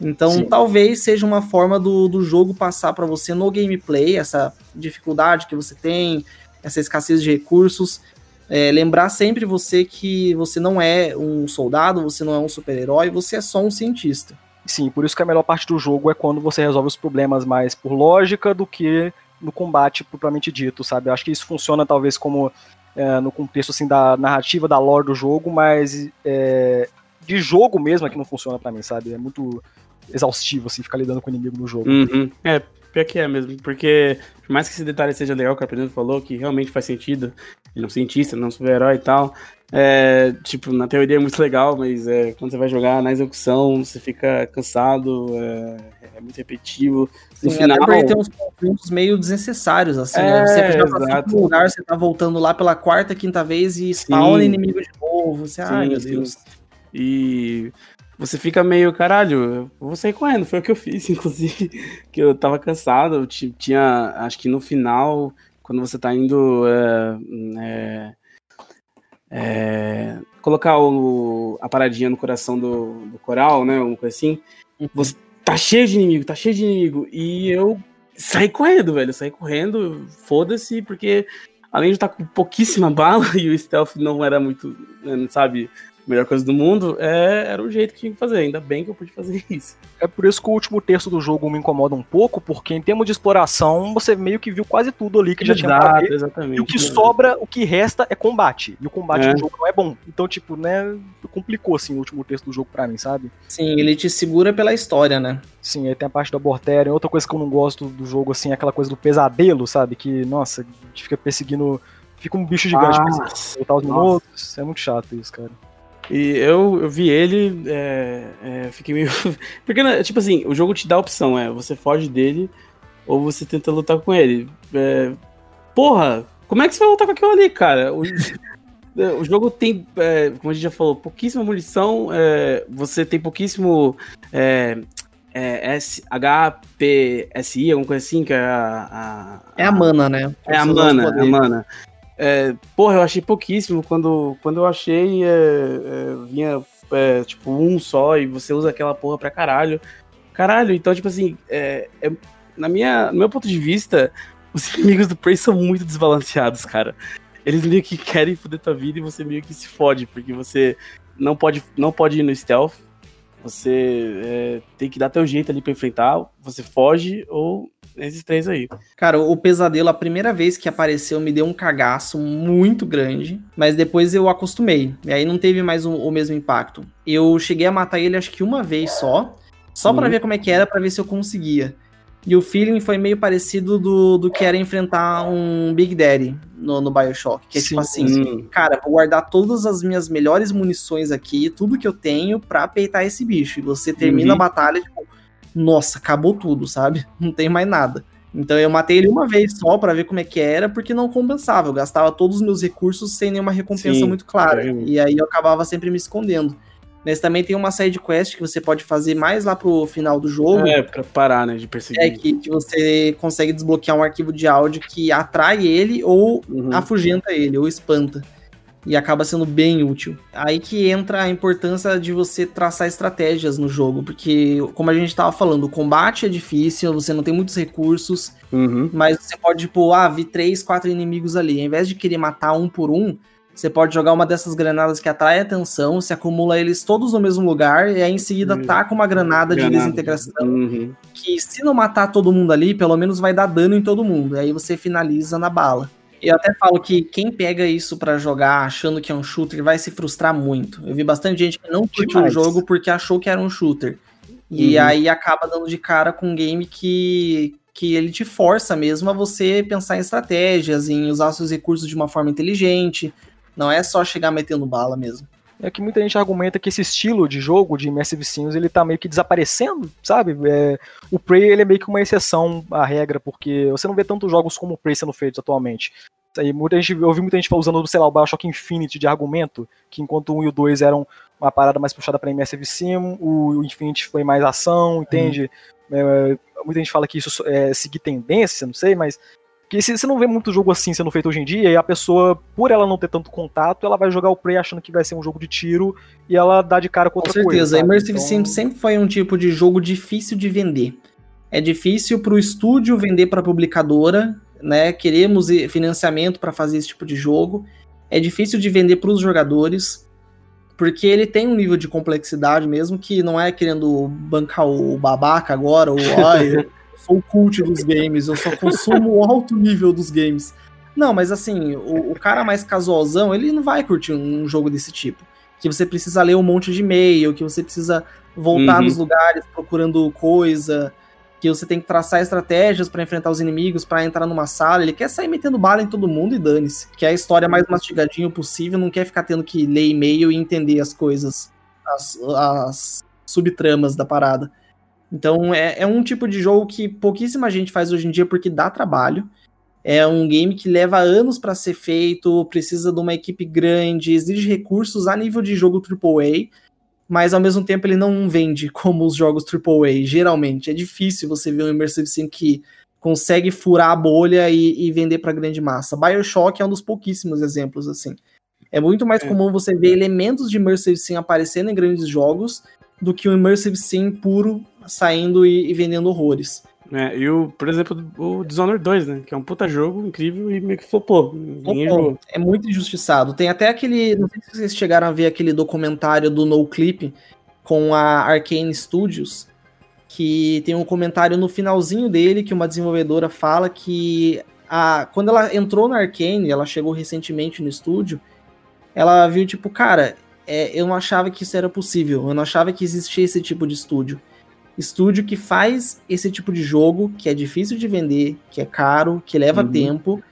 Então, Sim. talvez seja uma forma do, do jogo passar pra você no gameplay, essa dificuldade que você tem, essa escassez de recursos. É, lembrar sempre você que você não é um soldado, você não é um super-herói, você é só um cientista. Sim, por isso que a melhor parte do jogo é quando você resolve os problemas mais por lógica do que no combate propriamente dito, sabe? Eu acho que isso funciona talvez como é, no contexto assim da narrativa, da lore do jogo, mas é, de jogo mesmo é que não funciona pra mim, sabe? É muito exaustivo assim ficar lidando com o inimigo no jogo. Uhum. É, pior que é mesmo. Porque, por mais que esse detalhe seja legal, que a Pedro falou, que realmente faz sentido. Ele é um cientista, não é um super-herói e tal. É, tipo, na teoria é muito legal, mas é, quando você vai jogar na execução, você fica cansado, é, é muito repetitivo. No Sim, final. Até tem uns confrontos meio desnecessários, assim, É, né? Você já passou um lugar, você tá voltando lá pela quarta, quinta vez e spawna Sim. inimigo de novo. Você, ai Sim, meu sim. Deus. E você fica meio, caralho, eu vou sair correndo. Foi o que eu fiz, inclusive, que eu tava cansado. Eu ti- tinha, acho que no final, quando você tá indo é, é, colocar o- a paradinha no coração do, do coral, né? Uma coisa assim. Uhum. Você tá cheio de inimigo, tá cheio de inimigo. E eu saí correndo, velho. Eu saí correndo, foda-se, porque além de estar com pouquíssima bala e o stealth não era muito, né, sabe, melhor coisa do mundo, é, era o jeito que tinha que fazer. Ainda bem que eu pude fazer isso. É por isso que o último terço do jogo me incomoda um pouco, porque em termos de exploração, você meio que viu quase tudo ali que já tinha pra ver. exatamente. E o que sobra, o que resta é combate. E o combate É. do jogo não é bom. Então, tipo, né, complicou assim o último texto do jogo pra mim, sabe? Sim, ele te segura pela história, né? Sim, aí tem a parte do abortério. Outra coisa que eu não gosto do jogo, assim, é aquela coisa do pesadelo, sabe? Que, nossa, a gente fica perseguindo. Fica um bicho gigante Nossa. voltar os minutos. É muito chato isso, cara. E eu, eu vi ele, é, é, fiquei meio. Porque, né, tipo assim, o jogo te dá a opção, é você foge dele ou você tenta lutar com ele. É, porra, como é que você vai lutar com aquilo ali, cara? O, é, o jogo tem, é, como a gente já falou, pouquíssima munição, é, você tem pouquíssimo. É, é, S, HPSI, alguma coisa assim, que é a. É a mana, né? É a mana, é a mana. É, porra, eu achei pouquíssimo. Quando, quando eu achei, é, é, vinha é, tipo um só e você usa aquela porra pra caralho. Caralho, então, tipo assim, é, é- na minha, no meu ponto de vista, os inimigos do Prey são muito desbalanceados, cara. Eles meio que querem foder tua vida e você meio que se fode, porque você não pode, não pode ir no stealth. Você é, tem que dar teu jeito ali pra enfrentar. Você foge ou esses três aí. Cara, o pesadelo, a primeira vez que apareceu, me deu um cagaço muito grande, mas depois eu acostumei. E aí não teve mais o, o mesmo impacto. Eu cheguei a matar ele acho que uma vez só, só pra Uhum. ver como é que era, pra ver se eu conseguia. E o feeling foi meio parecido do, do que era enfrentar um Big Daddy no, no Bioshock. Que é tipo Sim, assim, Hum, cara, vou guardar todas as minhas melhores munições aqui, tudo que eu tenho pra peitar esse bicho. E você termina Uhum. a batalha, tipo, nossa, acabou tudo, sabe? Não tem mais nada. Então eu matei ele uma vez só pra ver como é que era, porque não compensava. Eu gastava todos os meus recursos sem nenhuma recompensa Sim, muito clara. realmente. E aí eu acabava sempre me escondendo. Mas também tem uma side quest que você pode fazer mais lá pro final do jogo. É, pra parar, né, de perseguir. É que, que você consegue desbloquear um arquivo de áudio que atrai ele ou Uhum. afugenta ele, ou espanta. E acaba sendo bem útil. Aí que entra a importância de você traçar estratégias no jogo, porque, como a gente tava falando, o combate é difícil, você não tem muitos recursos, Uhum. mas você pode, tipo, ah, vi três, quatro inimigos ali. Ao invés de querer matar um por um, você pode jogar uma dessas granadas que atrai atenção, você acumula eles todos no mesmo lugar, e aí em seguida Uhum. taca uma granada, de Granada. desintegração Uhum. que se não matar todo mundo ali, pelo menos vai dar dano em todo mundo. Aí você finaliza na bala. Eu até falo que quem pega isso pra jogar achando que é um shooter vai se frustrar muito. Eu vi bastante gente que não curtiu o jogo porque achou que era um shooter. E Uhum. aí acaba dando de cara com um game que, que ele te força mesmo a você pensar em estratégias, em usar seus recursos de uma forma inteligente. Não é só chegar metendo bala mesmo. É que muita gente argumenta que esse estilo de jogo de Immersive Sims ele tá meio que desaparecendo, sabe? É, o Prey ele é meio que uma exceção à regra, porque você não vê tantos jogos como o Prey sendo feitos atualmente. Aí muita gente, eu ouvi muita gente usando, sei lá, o Bioshock Infinite de argumento, que enquanto o 1 e o 2 eram uma parada mais puxada para Immersive Sim, o Infinite foi mais ação, entende? Uhum. É, muita gente fala que isso é seguir tendência, não sei, mas que você não vê muito jogo assim sendo feito hoje em dia, e a pessoa, por ela não ter tanto contato, ela vai jogar o Prey achando que vai ser um jogo de tiro e ela dá de cara com outra coisa. Com certeza, coisa, Immersive então... Sim sempre foi um tipo de jogo difícil de vender. É difícil para o estúdio vender para a publicadora, né? Queremos financiamento para fazer esse tipo de jogo. É difícil de vender para os jogadores, porque ele tem um nível de complexidade mesmo que não é querendo bancar o babaca agora, ou sou o cult dos games, eu só consumo o alto nível dos games. Não, mas assim, o, o, cara mais casualzão, ele não vai curtir um jogo desse tipo. Que você precisa ler um monte de e-mail, que você precisa voltar uhum. nos lugares procurando coisa, que você tem que traçar estratégias para enfrentar os inimigos, para entrar numa sala. Ele quer sair metendo bala em todo mundo e dane-se. Quer a história mais mastigadinha possível, não quer ficar tendo que ler e-mail e entender as coisas, as, as subtramas da parada. Então é, é um tipo de jogo que pouquíssima gente faz hoje em dia porque dá trabalho. É um game que leva anos para ser feito, precisa de uma equipe grande, exige recursos a nível de jogo AAA, mas ao mesmo tempo ele não vende como os jogos AAA, geralmente. É difícil você ver um Immersive Sim que consegue furar a bolha e, e vender para grande massa. BioShock é um dos pouquíssimos exemplos assim. É muito mais é. comum você ver elementos de Immersive Sim aparecendo em grandes jogos do que um Immersive Sim puro saindo e, e vendendo horrores. É, e o, por exemplo, o Dishonored 2, né? Que é um puta jogo incrível e meio que flopou. Ninguém É muito injustiçado. Tem até aquele. Não sei se vocês chegaram a ver aquele documentário do No Clip com a Arcane Studios. Que tem um comentário no finalzinho dele que uma desenvolvedora fala que a, quando ela entrou na Arcane, ela chegou recentemente no estúdio, ela viu, tipo, cara, é, eu não achava que isso era possível, eu não achava que existia esse tipo de estúdio estúdio que faz esse tipo de jogo, que é difícil de vender, que é caro, que leva uhum. tempo,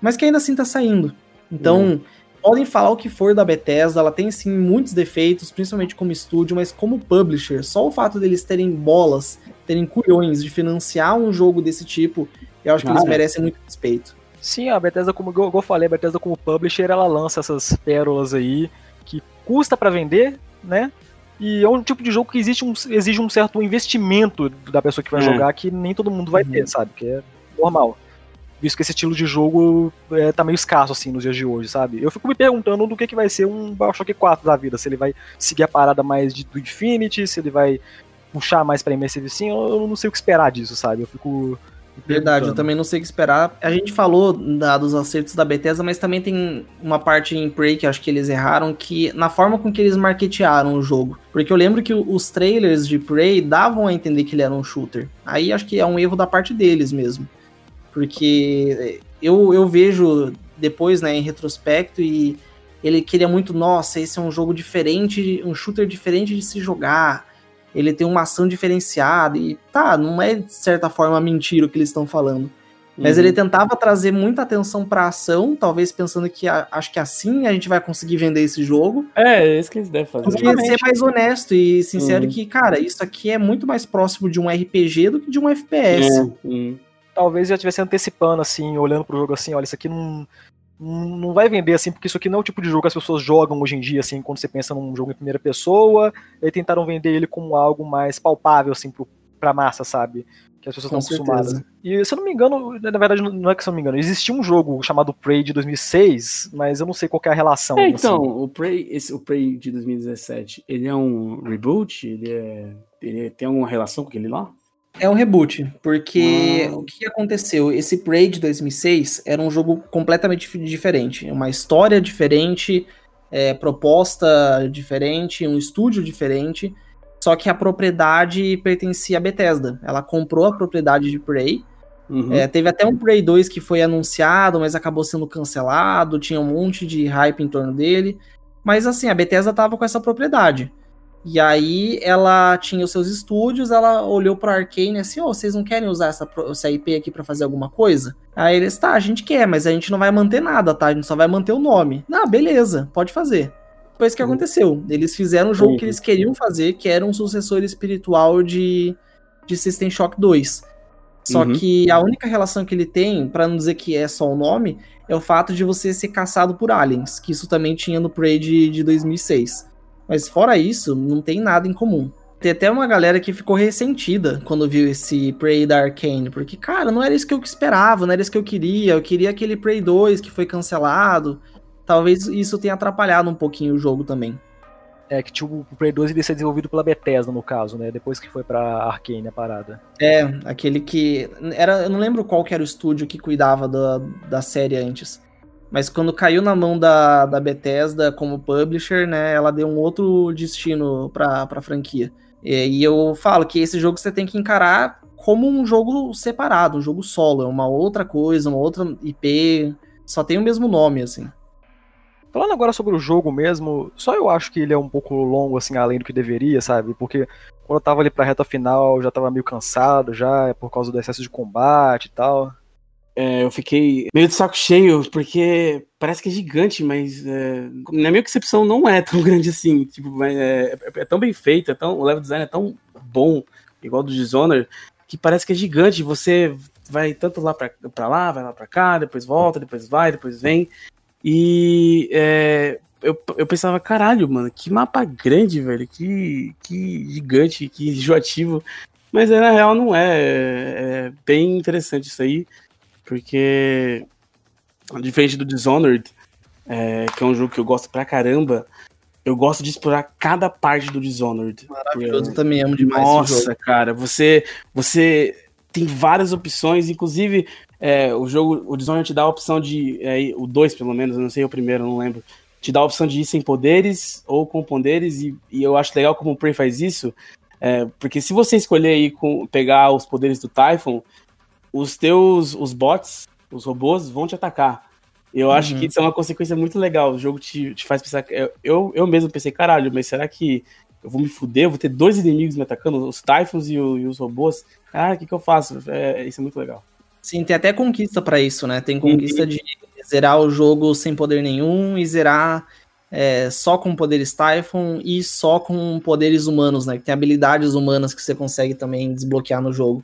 mas que ainda assim tá saindo. Então, uhum. podem falar o que for da Bethesda, ela tem sim muitos defeitos, principalmente como estúdio, mas como publisher, só o fato deles terem bolas, terem culhões de financiar um jogo desse tipo, eu acho que eles merecem muito respeito. Sim, a Bethesda, como eu falei, a Bethesda como publisher, ela lança essas pérolas aí que custa para vender, né? E é um tipo de jogo que existe um, exige um certo investimento da pessoa que vai é. jogar que nem todo mundo vai ter, uhum. sabe? Que é normal. Visto que esse estilo de jogo é, tá meio escasso, assim, nos dias de hoje, sabe? Eu fico me perguntando do que, que vai ser um Bioshock 4 da vida. Se ele vai seguir a parada mais de, do Infinity, se ele vai puxar mais pra Immersive Sim, eu, eu não sei o que esperar disso, sabe? Eu fico Verdade, eu também não sei o que esperar. A gente falou da, dos acertos da Bethesda, mas também tem uma parte em Prey que acho que eles erraram, que na forma com que eles marketearam o jogo. Porque eu lembro que os trailers de Prey davam a entender que ele era um shooter. Aí acho que é um erro da parte deles mesmo. Porque eu, eu vejo depois, né, em retrospecto, e ele queria muito, nossa, esse é um jogo diferente, um shooter diferente de se jogar ele tem uma ação diferenciada e tá, não é de certa forma mentira o que eles estão falando. Mas uhum. ele tentava trazer muita atenção pra ação, talvez pensando que a, acho que assim a gente vai conseguir vender esse jogo. É, é isso que eles devem fazer. Porque ser mais honesto e sincero uhum. que, cara, isso aqui é muito mais próximo de um RPG do que de um FPS. Uhum. Talvez já estivesse antecipando, assim, olhando pro jogo assim, olha, isso aqui não, não vai vender assim, porque isso aqui não é o tipo de jogo que as pessoas jogam hoje em dia, assim, quando você pensa num jogo em primeira pessoa, e tentaram vender ele como algo mais palpável, assim, pro, pra massa, sabe? Que as pessoas estão acostumadas. E se eu não me engano, na verdade, não é que se eu não me engano, existia um jogo chamado Prey de 2006, mas eu não sei qual é a relação. É, então, assim. o Prey, esse, o Prey de 2017, ele é um reboot? Ele, é, ele tem alguma relação com aquele lá? É um reboot, porque o que aconteceu? Esse Prey de 2006 era um jogo completamente diferente, uma história diferente, é, proposta diferente, um estúdio diferente, só que a propriedade pertencia à Bethesda. Ela comprou a propriedade de Prey. Uhum. É, teve até um Prey 2 que foi anunciado, mas acabou sendo cancelado, tinha um monte de hype em torno dele. Mas assim, a Bethesda tava com essa propriedade. E aí ela tinha os seus estúdios, ela olhou pro Arcane assim, ô, oh, vocês não querem usar essa, essa IP aqui para fazer alguma coisa? Aí eles, tá, a gente quer, mas a gente não vai manter nada, tá? A gente só vai manter o nome. Ah, beleza, pode fazer. Foi isso que uhum. aconteceu. Eles fizeram o jogo uhum. que eles queriam fazer, que era um sucessor espiritual de, de System Shock 2. Só uhum. que a única relação que ele tem, para não dizer que é só o nome, é o fato de você ser caçado por aliens, que isso também tinha no Prey de, de 2006. Mas fora isso, não tem nada em comum. Tem até uma galera que ficou ressentida quando viu esse Prey da Arkane, porque, cara, não era isso que eu esperava, não era isso que eu queria. Eu queria aquele Prey 2 que foi cancelado. Talvez isso tenha atrapalhado um pouquinho o jogo também. É, que tipo, o Prey 2 ia ser desenvolvido pela Bethesda, no caso, né? Depois que foi pra Arkane a parada. É, aquele que. Era, eu não lembro qual que era o estúdio que cuidava da, da série antes. Mas quando caiu na mão da, da Bethesda como publisher, né, ela deu um outro destino pra, pra franquia. E, e eu falo que esse jogo você tem que encarar como um jogo separado, um jogo solo, é uma outra coisa, uma outra IP, só tem o mesmo nome, assim. Falando agora sobre o jogo mesmo, só eu acho que ele é um pouco longo, assim, além do que deveria, sabe? Porque quando eu tava ali pra reta final, eu já tava meio cansado já, por causa do excesso de combate e tal é, eu fiquei meio de saco cheio, porque parece que é gigante, mas é, na minha concepção não é tão grande assim. Tipo, é, é, é, tão bem feito, é tão, o level design é tão bom, igual do Dishonored, que parece que é gigante. Você vai tanto lá pra, pra lá, vai lá pra cá, depois volta, depois vai, depois vem. E é, eu, eu pensava, caralho, mano, que mapa grande, velho, que, que gigante, que enjoativo. Mas na real não é, é bem interessante isso aí. Porque, diferente do Dishonored, é, que é um jogo que eu gosto pra caramba, eu gosto de explorar cada parte do Dishonored. Maravilhoso, eu também amo demais Nossa, cara, você, você tem várias opções, inclusive é, o jogo, o Dishonored te dá a opção de, é, o 2 pelo menos, eu não sei o primeiro, não lembro, te dá a opção de ir sem poderes ou com poderes, e, e eu acho legal como o Prey faz isso, é, porque se você escolher ir com, pegar os poderes do Typhon, os teus os bots, os robôs, vão te atacar. Eu uhum. acho que isso é uma consequência muito legal. O jogo te, te faz pensar. Eu, eu mesmo pensei, caralho, mas será que eu vou me fuder? Eu vou ter dois inimigos me atacando, os Typhons e, o, e os robôs. Cara, o que, que eu faço? É, isso é muito legal. Sim, tem até conquista para isso, né? Tem conquista uhum. de zerar o jogo sem poder nenhum e zerar é, só com poderes Typhon e só com poderes humanos, né? Que tem habilidades humanas que você consegue também desbloquear no jogo.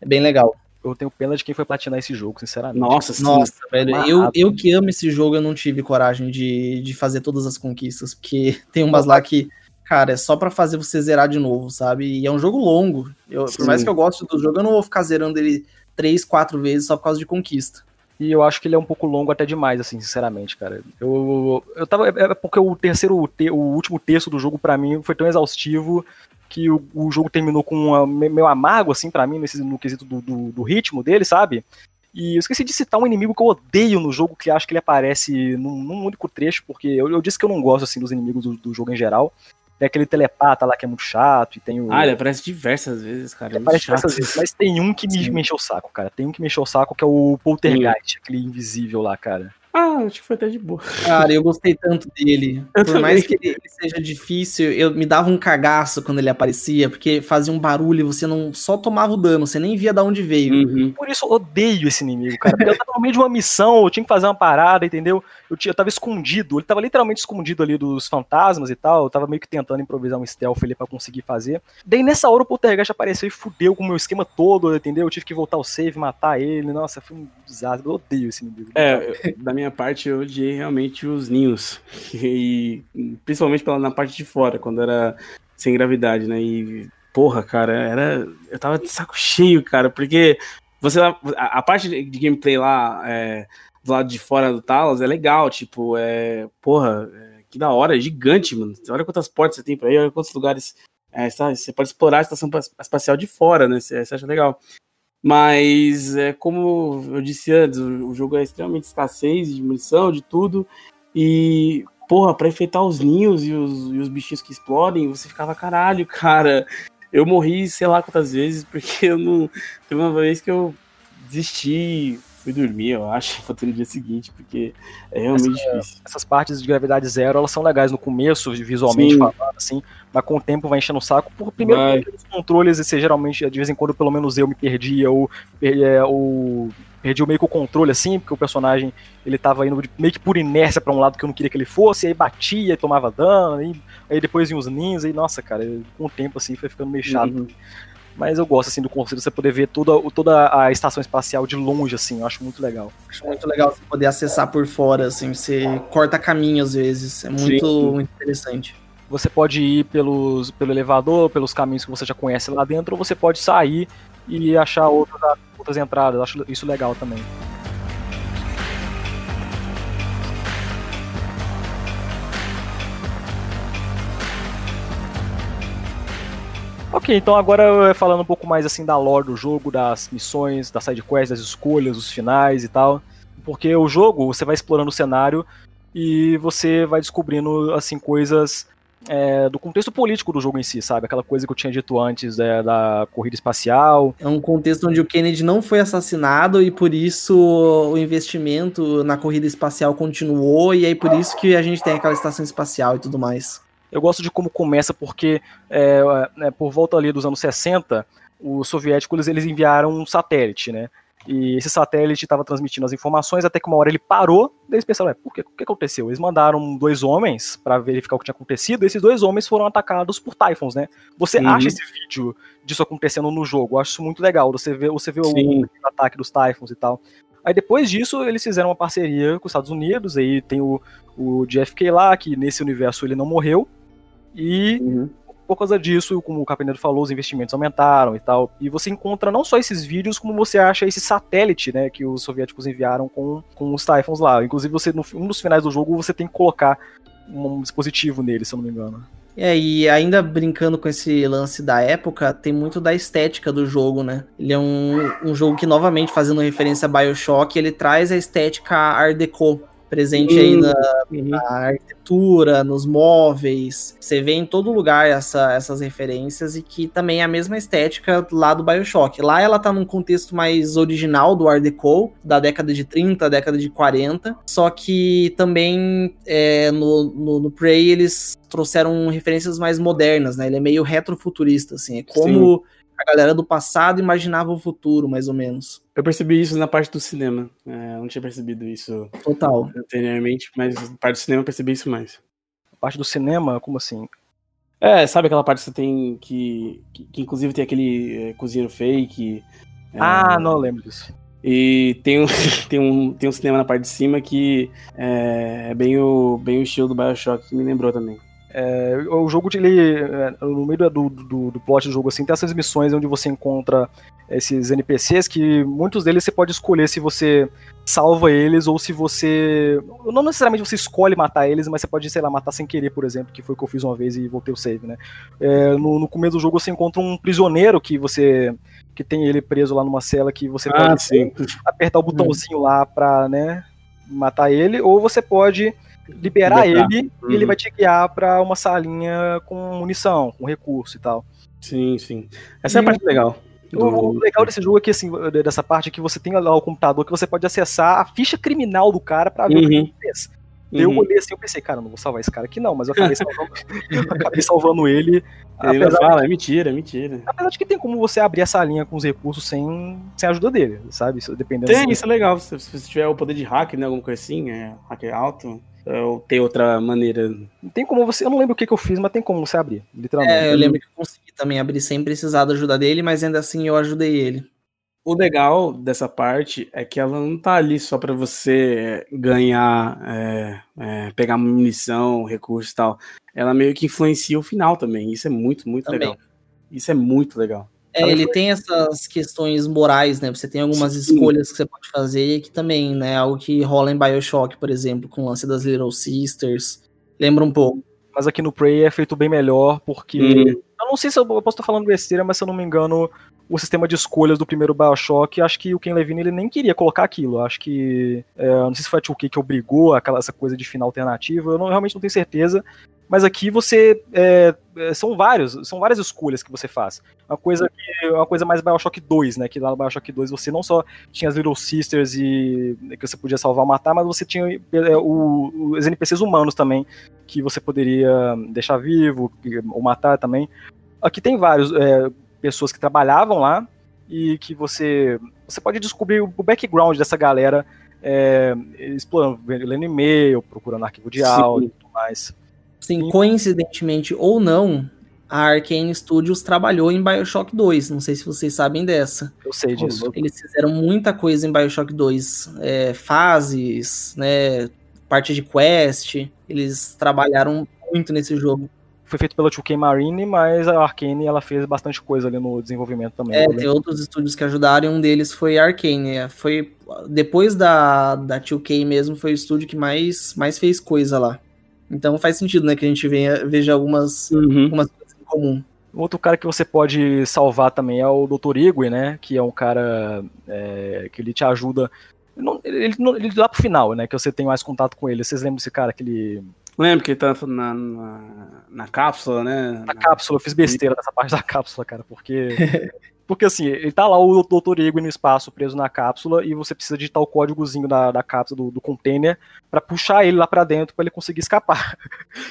É bem legal eu tenho pena de quem foi platinar esse jogo, sinceramente. Nossa, sim. Nossa, velho. Eu, eu que amo esse jogo, eu não tive coragem de, de fazer todas as conquistas, porque tem umas lá que, cara, é só para fazer você zerar de novo, sabe? E é um jogo longo. Eu, por mais que eu goste do jogo, eu não vou ficar zerando ele três, quatro vezes só por causa de conquista. E eu acho que ele é um pouco longo até demais, assim, sinceramente, cara. Eu, eu tava. É, é porque o terceiro, o último texto do jogo, para mim, foi tão exaustivo que o, o jogo terminou com uma, meio amargo, assim, para mim, nesse, no quesito do, do, do, ritmo dele, sabe? E eu esqueci de citar um inimigo que eu odeio no jogo, que acho que ele aparece num, num único trecho, porque eu, eu, disse que eu não gosto, assim, dos inimigos do, do jogo em geral. Tem aquele telepata lá que é muito chato, e tem o... Ah, ele aparece diversas vezes, cara. Ele é aparece diversas vezes, mas tem um que me, me encheu o saco, cara. Tem um que me encheu o saco, que é o Poltergeist, Sim. aquele invisível lá, cara. Ah, acho que foi até de boa. Cara, eu gostei tanto dele. Eu Por também. mais que ele seja difícil, eu me dava um cagaço quando ele aparecia, porque fazia um barulho e você não só tomava o dano, você nem via de onde veio. Uhum. Por isso eu odeio esse inimigo, cara. eu tava no meio de uma missão, eu tinha que fazer uma parada, entendeu? Eu, tinha, eu tava escondido, ele tava literalmente escondido ali dos fantasmas e tal. Eu tava meio que tentando improvisar um stealth ali pra conseguir fazer. Daí nessa hora o Poltergeist apareceu e fudeu com o meu esquema todo, entendeu? Eu tive que voltar ao save, matar ele. Nossa, foi um desastre. Eu odeio esse inimigo. É, da minha parte eu odiei realmente os ninhos. E principalmente pela, na parte de fora, quando era sem gravidade, né? E porra, cara, era. Eu tava de saco cheio, cara, porque você. A, a parte de gameplay lá. É, do lado de fora do Talos é legal, tipo, é. Porra, é, que da hora, é gigante, mano. Olha quantas portas você tem pra aí, olha quantos lugares. É, você pode explorar a estação espacial de fora, né? Você, você acha legal. Mas, é como eu disse antes, o, jogo é extremamente escassez de munição, de tudo. E, porra, pra enfeitar os ninhos e os, e os bichinhos que explodem, você ficava, caralho, cara. Eu morri sei lá quantas vezes, porque eu não. Teve uma vez que eu desisti, fui dormir, eu acho, ter no dia seguinte, porque é realmente Essa, difícil. Essas partes de gravidade zero, elas são legais no começo, visualmente Sim. falando, assim, mas com o tempo vai enchendo o saco. Por primeiro, os controles, você geralmente, de vez em quando, pelo menos eu me perdia, ou, é, ou perdi meio que o controle, assim, porque o personagem, ele tava indo meio que por inércia para um lado que eu não queria que ele fosse, aí batia e tomava dano, aí, aí depois vinha os ninjas, e nossa, cara, com o tempo, assim, foi ficando meio chato. Uhum. Mas eu gosto, assim, do conceito de você poder ver toda, toda a estação espacial de longe, assim, eu acho muito legal. Acho muito legal você poder acessar por fora, assim, você corta caminho às vezes, é muito, muito interessante. Você pode ir pelos, pelo elevador, pelos caminhos que você já conhece lá dentro, ou você pode sair e achar outras, outras entradas, eu acho isso legal também. Ok, então agora falando um pouco mais assim da lore do jogo, das missões, das sidequests, das escolhas, os finais e tal. Porque o jogo, você vai explorando o cenário e você vai descobrindo assim coisas é, do contexto político do jogo em si, sabe? Aquela coisa que eu tinha dito antes é, da corrida espacial. É um contexto onde o Kennedy não foi assassinado e por isso o investimento na corrida espacial continuou e aí por isso que a gente tem aquela estação espacial e tudo mais. Eu gosto de como começa, porque é, é, por volta ali dos anos 60, os soviéticos eles enviaram um satélite, né? E esse satélite estava transmitindo as informações até que uma hora ele parou. Daí eles pensaram, por que, o que aconteceu? Eles mandaram dois homens para verificar o que tinha acontecido. E esses dois homens foram atacados por Typhons, né? Você uhum. acha esse vídeo disso acontecendo no jogo? Eu acho isso muito legal. Você vê, você vê o, o ataque dos Typhons e tal. Aí depois disso, eles fizeram uma parceria com os Estados Unidos. Aí tem o, o JFK lá, que nesse universo ele não morreu. E uhum. por causa disso, como o Capineiro falou, os investimentos aumentaram e tal. E você encontra não só esses vídeos, como você acha esse satélite, né, que os soviéticos enviaram com, com os Typhons lá. Inclusive, você no um dos finais do jogo você tem que colocar um dispositivo nele, se eu não me engano. É, e ainda brincando com esse lance da época, tem muito da estética do jogo, né? Ele é um, um jogo que, novamente, fazendo referência a Bioshock, ele traz a estética Art Deco presente aí na, uhum. na, arquitetura, nos móveis. Você vê em todo lugar essa, essas referências e que também é a mesma estética lá do BioShock. Lá ela tá num contexto mais original do Art Deco, da década de 30, década de 40. Só que também é, no, no, no Prey eles trouxeram referências mais modernas, né? Ele é meio retrofuturista, assim. É como Sim a galera do passado imaginava o futuro, mais ou menos. Eu percebi isso na parte do cinema. É, eu não tinha percebido isso Total. anteriormente, mas na parte do cinema eu percebi isso mais. A parte do cinema, como assim? É, sabe aquela parte que você tem que. que, que inclusive tem aquele é, cozinheiro fake. É, ah, não lembro disso. E tem um, tem, um, tem um cinema na parte de cima que é, é bem, o, bem o estilo do Bioshock, que me lembrou também. É, o jogo, ele, é, no meio do, do, do plot do jogo, assim, tem essas missões onde você encontra esses NPCs que muitos deles você pode escolher se você salva eles ou se você. Não necessariamente você escolhe matar eles, mas você pode, sei lá, matar sem querer, por exemplo, que foi o que eu fiz uma vez e voltei o save, né? É, no, no começo do jogo você encontra um prisioneiro que você. que tem ele preso lá numa cela que você ah, pode sim. apertar o botãozinho lá pra, né, matar ele, ou você pode liberar ele uhum. e ele uhum. vai te guiar para uma salinha com munição, com recurso e tal. Sim, sim. Essa e é a parte legal. Do... O legal desse jogo é que, assim, dessa parte que você tem lá o computador que você pode acessar a ficha criminal do cara para ver uhum. o que ele fez. Uhum. Eu olhei assim, eu pensei, cara, não vou salvar esse cara aqui não, mas eu acabei salvando, acabei salvando ele. Ele fala, de, é mentira, é mentira. Apesar de que tem como você abrir essa linha com os recursos sem, sem a ajuda dele, sabe? Dependendo tem, isso é legal. Se, tiver o poder de hack, né, alguma coisa assim, é, hacker alto, ou tem outra maneira? Tem como você. Eu não lembro o que, que eu fiz, mas tem como você abrir, literalmente. É, eu lembro que eu consegui também abrir sem precisar da ajuda dele, mas ainda assim eu ajudei ele. O legal dessa parte é que ela não tá ali só para você ganhar, é, é, pegar munição, recursos e tal. Ela meio que influencia o final também. Isso é muito, muito também. legal. Isso é muito legal. É, ele tem essas questões morais, né? Você tem algumas Sim. escolhas que você pode fazer que também, né? Algo que rola em Bioshock, por exemplo, com o lance das Little Sisters. Lembra um pouco. Mas aqui no Prey é feito bem melhor, porque. Hum. Eu não sei se eu, posso estar falando besteira, mas se eu não me engano, o sistema de escolhas do primeiro Bioshock, acho que o Ken Levine ele nem queria colocar aquilo. Acho que. É, não sei se foi a 2K que obrigou aquela, essa coisa de final alternativo, eu não, realmente não tenho certeza. Mas aqui você. É, é são vários, são várias escolhas que você faz. Uma coisa que, uma coisa mais Bioshock 2, né? Que lá no Bioshock 2 você não só tinha as Little Sisters e que você podia salvar ou matar, mas você tinha é, o, os NPCs humanos também, que você poderia deixar vivo ou matar também. Aqui tem vários. É, pessoas que trabalhavam lá e que você você pode descobrir o background dessa galera é, explorando, lendo e-mail, procurando arquivo de áudio e tudo mais. Sim, coincidentemente ou não, a Arkane Studios trabalhou em Bioshock 2. Não sei se vocês sabem dessa. Eu sei disso. Eles fizeram muita coisa em Bioshock 2. É, fases, né? Parte de quest. Eles trabalharam muito nesse jogo foi feito pela 2K Marine, mas a Arkane ela fez bastante coisa ali no desenvolvimento também. É, tem outros estúdios que ajudaram, um deles foi a Arkane. É, foi depois da, da 2K mesmo, foi o estúdio que mais, mais fez coisa lá. Então faz sentido, né, que a gente venha, veja algumas, uhum. algumas coisas em comum. Outro cara que você pode salvar também é o Dr. Igwe, né? Que é um cara é, que ele te ajuda. Ele, ele, ele, lá pro final, né? Que você tem mais contato com ele. Vocês lembram desse cara que ele Lembro que ele tá na, na, na, cápsula, né? Na cápsula, eu fiz besteira nessa parte da cápsula, cara, porque Porque assim, ele tá lá o Dr. Ego no espaço, preso na cápsula, e você precisa digitar o códigozinho da, da cápsula, do, do container, para puxar ele lá para dentro para ele conseguir escapar.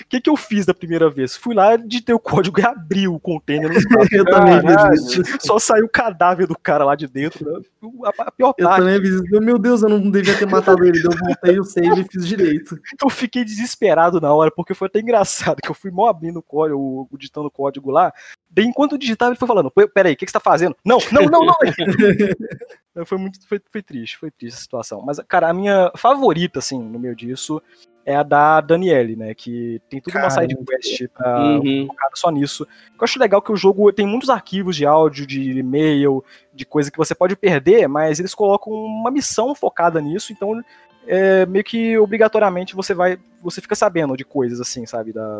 O que, que eu fiz da primeira vez? Fui lá, digitei o código e abri o container no espaço. eu também fiz isso. Só saiu o cadáver do cara lá de dentro. Né? A, a pior eu parte. Eu também fiz isso. Meu Deus, eu não devia ter matado ele. Eu voltei o save e fiz direito. Eu fiquei desesperado na hora, porque foi até engraçado, que eu fui mó abrindo o código, digitando o código lá, Daí, enquanto eu digitava, ele foi falando: peraí, o que, que você tá fazendo? Não, não, não, não. foi muito foi, foi triste, foi triste a situação. Mas, cara, a minha favorita, assim, no meio disso, é a da Daniele, né? Que tem tudo Caramba. uma side quest pra uhum. só nisso. Eu acho legal que o jogo tem muitos arquivos de áudio, de e-mail, de coisa que você pode perder, mas eles colocam uma missão focada nisso, então é, meio que obrigatoriamente você vai. Você fica sabendo de coisas assim, sabe? Da,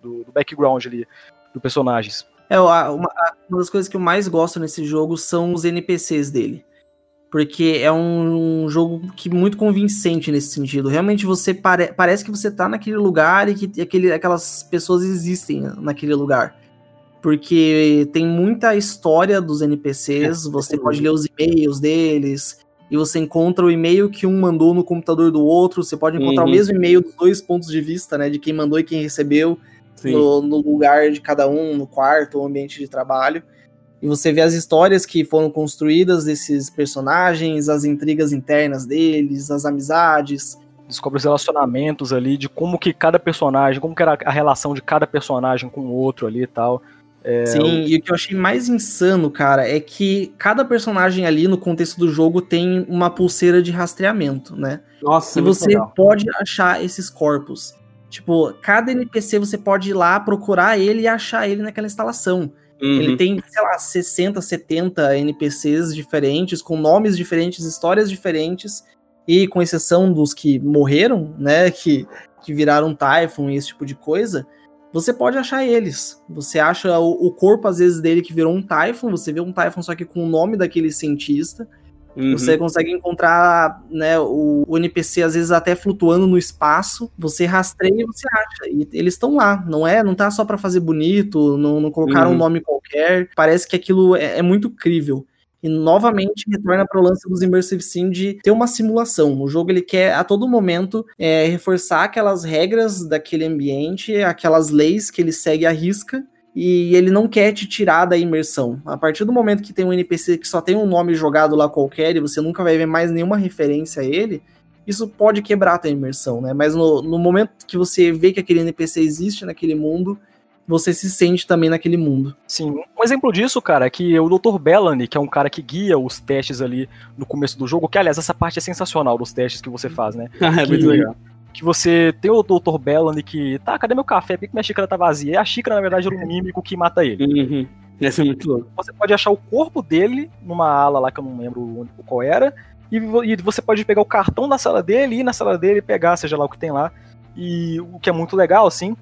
do, do background ali do personagens. É, uma, uma das coisas que eu mais gosto nesse jogo são os NPCs dele. Porque é um, jogo que muito convincente nesse sentido. Realmente você pare, parece que você tá naquele lugar e que aquele, aquelas pessoas existem naquele lugar. Porque tem muita história dos NPCs, é, você pode ler os e-mails deles, e você encontra o e-mail que um mandou no computador do outro, você pode encontrar uhum. o mesmo e-mail dos dois pontos de vista, né? De quem mandou e quem recebeu no, no, lugar de cada um, no quarto ou ambiente de trabalho. E você vê as histórias que foram construídas desses personagens, as intrigas internas deles, as amizades. Descobre os relacionamentos ali, de como que cada personagem, como que era a relação de cada personagem com o outro ali e tal. É, Sim, e o que eu achei mais insano, cara, é que cada personagem ali no contexto do jogo tem uma pulseira de rastreamento, né? Nossa, e você legal. pode achar esses corpos. Tipo, cada NPC você pode ir lá procurar ele e achar ele naquela instalação. Uhum. Ele tem, sei lá, 60, 70 NPCs diferentes, com nomes diferentes, histórias diferentes, e com exceção dos que morreram, né, que, que viraram Typhon e esse tipo de coisa, você pode achar eles. Você acha o, o corpo, às vezes, dele que virou um Typhon, você vê um Typhon só que com o nome daquele cientista, Uhum. Você consegue encontrar né, o, o, NPC, às vezes, até flutuando no espaço. Você rastreia e você acha. E eles estão lá, não é? Não tá só para fazer bonito, não, não colocaram uhum. um nome qualquer. Parece que aquilo é, é muito crível. E novamente retorna para o lance dos Immersive Sim de ter uma simulação. O jogo ele quer a todo momento é, reforçar aquelas regras daquele ambiente, aquelas leis que ele segue à risca e ele não quer te tirar da imersão. A partir do momento que tem um NPC que só tem um nome jogado lá qualquer e você nunca vai ver mais nenhuma referência a ele, isso pode quebrar a tua imersão, né? Mas no, no momento que você vê que aquele NPC existe naquele mundo, você se sente também naquele mundo. Sim. Um exemplo disso, cara, é que o Dr. Bellany, que é um cara que guia os testes ali no começo do jogo, que aliás, essa parte é sensacional dos testes que você faz, né? Ah, é muito legal que você tem o Dr. Bellany que, tá, cadê meu café? Por que minha xícara tá vazia? E a xícara, na verdade, era um mímico que mata ele. Uhum. Essa é muito louco. Você pode achar o corpo dele numa ala lá que eu não lembro qual era, e, e você pode pegar o cartão da sala dele, ir na sala dele e pegar, seja lá o que tem lá. E o que é muito legal, assim.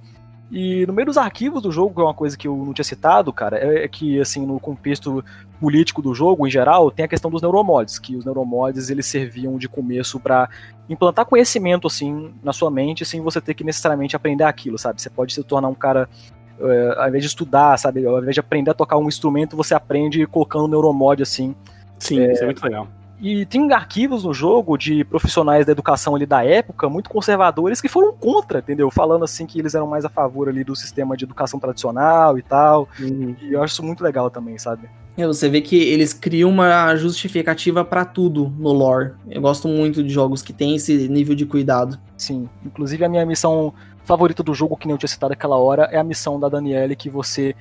E no meio dos arquivos do jogo, que é uma coisa que eu não tinha citado, cara, é, é que, assim, no contexto político do jogo, em geral, tem a questão dos neuromods, que os neuromods, eles serviam de começo para implantar conhecimento, assim, na sua mente, sem você ter que necessariamente aprender aquilo, sabe? Você pode se tornar um cara Uh, ao invés de estudar, sabe, ao invés de aprender a tocar um instrumento, você aprende colocando neuromod assim. Sim, é, isso é muito legal. E tem arquivos no jogo de profissionais da educação ali da época, muito conservadores, que foram contra, entendeu? Falando assim que eles eram mais a favor ali do sistema de educação tradicional e tal. Uhum. E eu acho isso muito legal também, sabe? É, você vê que eles criam uma justificativa para tudo no lore. Eu gosto muito de jogos que tem esse nível de cuidado. Sim, inclusive a minha missão favorita do jogo, que nem eu tinha citado aquela hora, é a missão da Daniele que você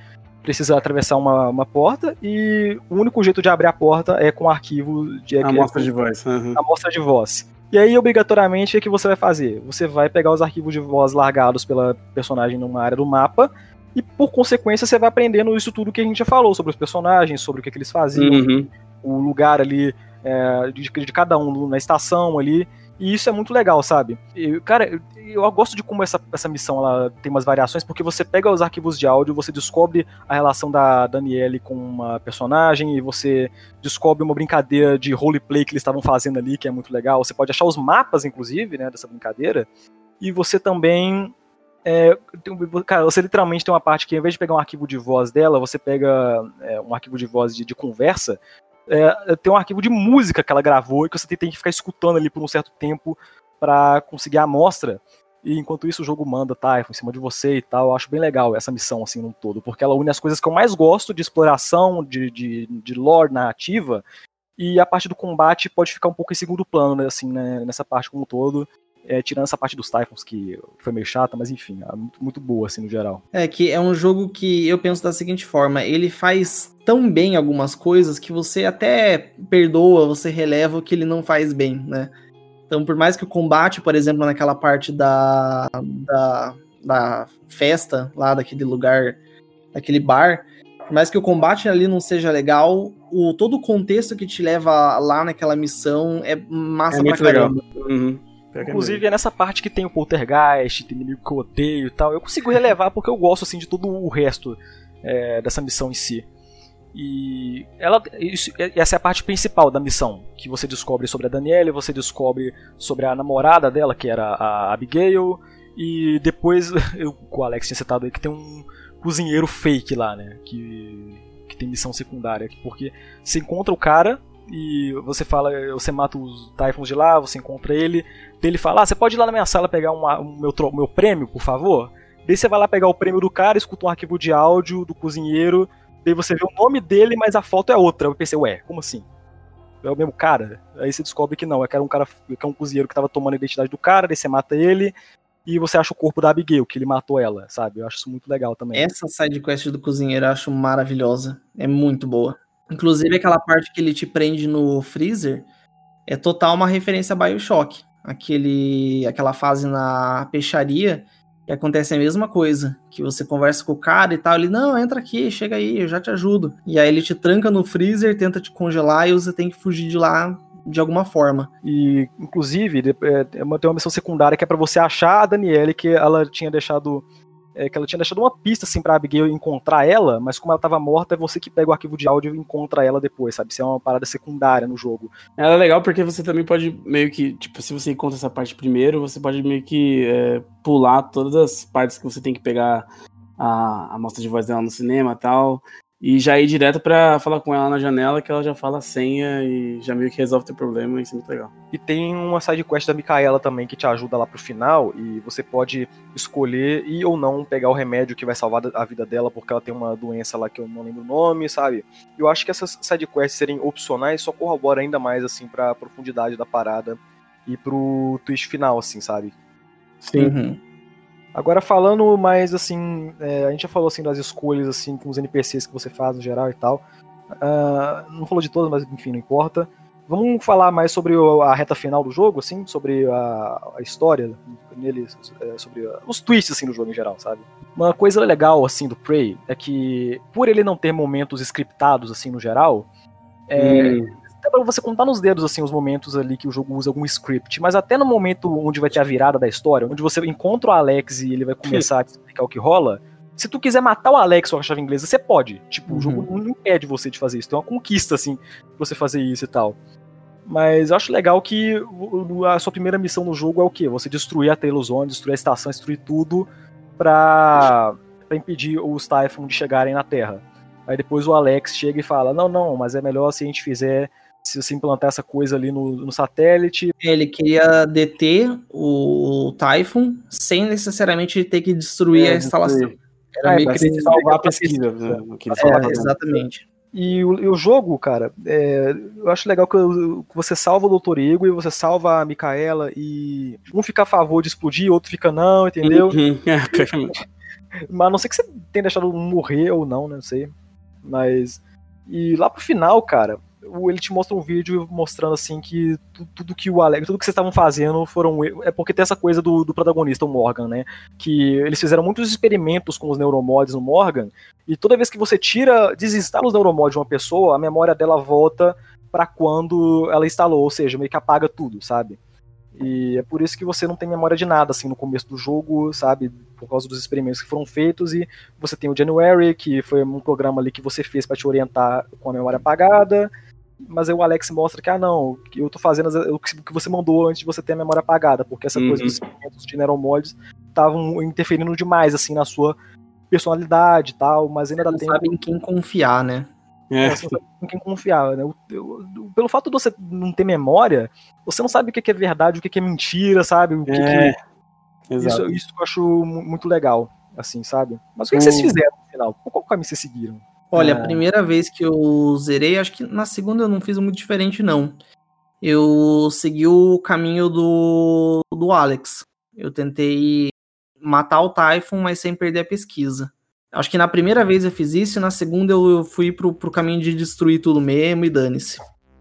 precisa atravessar uma, uma porta e o único jeito de abrir a porta é com arquivo de amostra de voz. Uhum. Amostra de voz. E aí, obrigatoriamente, o que você vai fazer? Você vai pegar os arquivos de voz largados pela personagem numa área do mapa e, por consequência, você vai aprendendo isso tudo que a gente já falou sobre os personagens, sobre o que, que eles faziam, uhum. o lugar ali é, de, de cada um na estação ali. E isso é muito legal, sabe? E, cara, eu, eu, gosto de como essa, essa missão ela tem umas variações, porque você pega os arquivos de áudio, você descobre a relação da Daniele com uma personagem, e você descobre uma brincadeira de roleplay que eles estavam fazendo ali, que é muito legal. Você pode achar os mapas, inclusive, né, dessa brincadeira. E você também é, cara, você literalmente tem uma parte que, ao invés de pegar um arquivo de voz dela, você pega é, um arquivo de voz de, de conversa é, tem um arquivo de música que ela gravou e que você tem que ficar escutando ali por um certo tempo para conseguir a amostra. E enquanto isso o jogo manda Typhon em cima de você e tal. Eu acho bem legal essa missão assim no todo, porque ela une as coisas que eu mais gosto de exploração, de, de, de lore narrativa, e a parte do combate pode ficar um pouco em segundo plano, né, assim, né, nessa parte como um todo. É, tirando essa parte dos Typhons, que foi meio chata, mas enfim, é muito, muito, boa, assim, no geral. É, que é um jogo que eu penso da seguinte forma: ele faz tão bem algumas coisas que você até perdoa, você releva o que ele não faz bem, né? Então, por mais que o combate, por exemplo, naquela parte da, da, da festa, lá daquele lugar, daquele bar, por mais que o combate ali não seja legal, o, todo o contexto que te leva lá naquela missão é massa é pra caramba. Uhum. Inclusive é nessa parte que tem o poltergeist, tem inimigo que eu odeio e tal. Eu consigo relevar porque eu gosto assim de todo o resto é, dessa missão em si. E ela, isso, essa é a parte principal da missão, que você descobre sobre a Daniela, você descobre sobre a namorada dela, que era a Abigail, e depois, eu, o Alex tinha citado aí que tem um cozinheiro fake lá, né, que, que tem missão secundária, porque você encontra o cara, e você fala, você mata os Typhons de lá, você encontra ele, ele fala, ah, você pode ir lá na minha sala pegar uma, um meu, meu prêmio, por favor? Daí você vai lá pegar o prêmio do cara, escuta um arquivo de áudio do cozinheiro, daí você vê o nome dele, mas a foto é outra. Eu pensei, ué, como assim? É o mesmo cara? Aí você descobre que não, é que era um cara, que é um cozinheiro que tava tomando a identidade do cara, daí você mata ele, e você acha o corpo da Abigail, que ele matou ela, sabe? Eu acho isso muito legal também. Essa sidequest do cozinheiro eu acho maravilhosa. É muito boa. Inclusive aquela parte que ele te prende no freezer é total uma referência a Bioshock. Aquele, aquela fase na peixaria que acontece a mesma coisa. Que você conversa com o cara e tal, ele, não, entra aqui, chega aí, eu já te ajudo. E aí ele te tranca no freezer, tenta te congelar e você tem que fugir de lá de alguma forma. E, inclusive, é, tem uma missão secundária que é para você achar a Daniele, que ela tinha deixado é, que ela tinha deixado uma pista assim pra Abigail encontrar ela, mas como ela tava morta, é você que pega o arquivo de áudio e encontra ela depois, sabe? Isso é uma parada secundária no jogo. Ela é legal porque você também pode meio que, tipo, se você encontra essa parte primeiro, você pode meio que é, pular todas as partes que você tem que pegar a, a mostra de voz dela no cinema e tal e já ir direto para falar com ela na janela, que ela já fala a senha e já meio que resolve o teu problema, isso é muito legal. E tem uma side quest da Micaela também que te ajuda lá pro final, e você pode escolher e ou não pegar o remédio que vai salvar a vida dela, porque ela tem uma doença lá que eu não lembro o nome, sabe? Eu acho que essas side quests serem opcionais só corrobora ainda mais, assim, pra profundidade da parada e pro twist final, assim, sabe? Sim. Uhum. Agora falando mais assim, é, a gente já falou assim das escolhas assim com os NPCs que você faz no geral e tal. Uh, não falou de todas, mas enfim, não importa. Vamos falar mais sobre a reta final do jogo, assim, sobre a, a história nele, é, sobre os twists assim do jogo em geral, sabe? Uma coisa legal assim do Prey é que por ele não ter momentos scriptados assim no geral, é, hum. Pra você contar nos dedos, assim, os momentos ali que o jogo usa algum script, mas até no momento onde vai ter a virada da história, onde você encontra o Alex e ele vai começar a te explicar o que rola, se tu quiser matar o Alex com a chave inglesa, você pode. Tipo, Uhum. o jogo não impede você de fazer isso. Tem uma conquista, assim, pra você fazer isso e tal. Mas eu acho legal que a sua primeira missão no jogo é o quê? Você destruir a Taylor Zone, destruir a estação, destruir tudo pra, pra impedir os Typhon de chegarem na Terra. Aí depois o Alex chega e fala: Não, não, mas é melhor se a gente fizer. Se você implantar essa coisa ali no, no satélite. Ele queria deter o Typhon sem necessariamente ter que destruir É, a instalação. Era É, meio Pra que se salvar a pesquisa. né, o ele É, exatamente. E o, e o jogo, cara, é, eu acho legal que, eu- que você salva o Dr. Ego e você salva a Micaela e um fica a favor de explodir, outro fica não, entendeu? Uhum. É, perfeitamente. Mas a não sei que você tenha deixado morrer ou não, né? Não sei. Mas. E lá pro final, cara, o- ele te mostra um vídeo mostrando assim que tu- tudo que o Alex, tudo que vocês estavam fazendo foram. É porque tem essa coisa do, do protagonista, o Morgan, né? Que eles fizeram muitos experimentos com os neuromods no Morgan, e toda vez que você tira, desinstala os neuromods de uma pessoa, a memória dela volta pra quando ela instalou, ou seja, meio que apaga tudo, sabe? E é por isso que você não tem memória de nada, assim, no começo do jogo, sabe? Por causa dos experimentos que foram feitos. E você tem o January, que foi um programa ali que você fez pra te orientar com a memória apagada. Mas aí o Alex mostra que, ah, não, que eu tô fazendo o que você mandou antes de você ter a memória apagada, porque essa Uhum. coisa dos experimentos de neuromods estavam interferindo demais, assim, na sua personalidade e tal, mas ainda Não tempo sabe em quem confiar, né? É. você não sabe com quem confiar, né? Pelo fato de você não ter memória, você não sabe o que que é verdade, o que que é mentira, sabe? O que que- É, Exato. isso, isso eu acho mu- muito legal, assim, sabe? Mas o que, que vocês fizeram no final? Qual caminho vocês seguiram? Olha, É. a primeira vez que eu zerei, acho que na segunda eu não fiz muito diferente, não. Eu segui o caminho do, do Alex. Eu tentei matar o Typhon, mas sem perder a pesquisa. Acho que na primeira vez eu fiz isso, e na segunda eu, eu fui pro, pro caminho de destruir tudo mesmo e dane-se.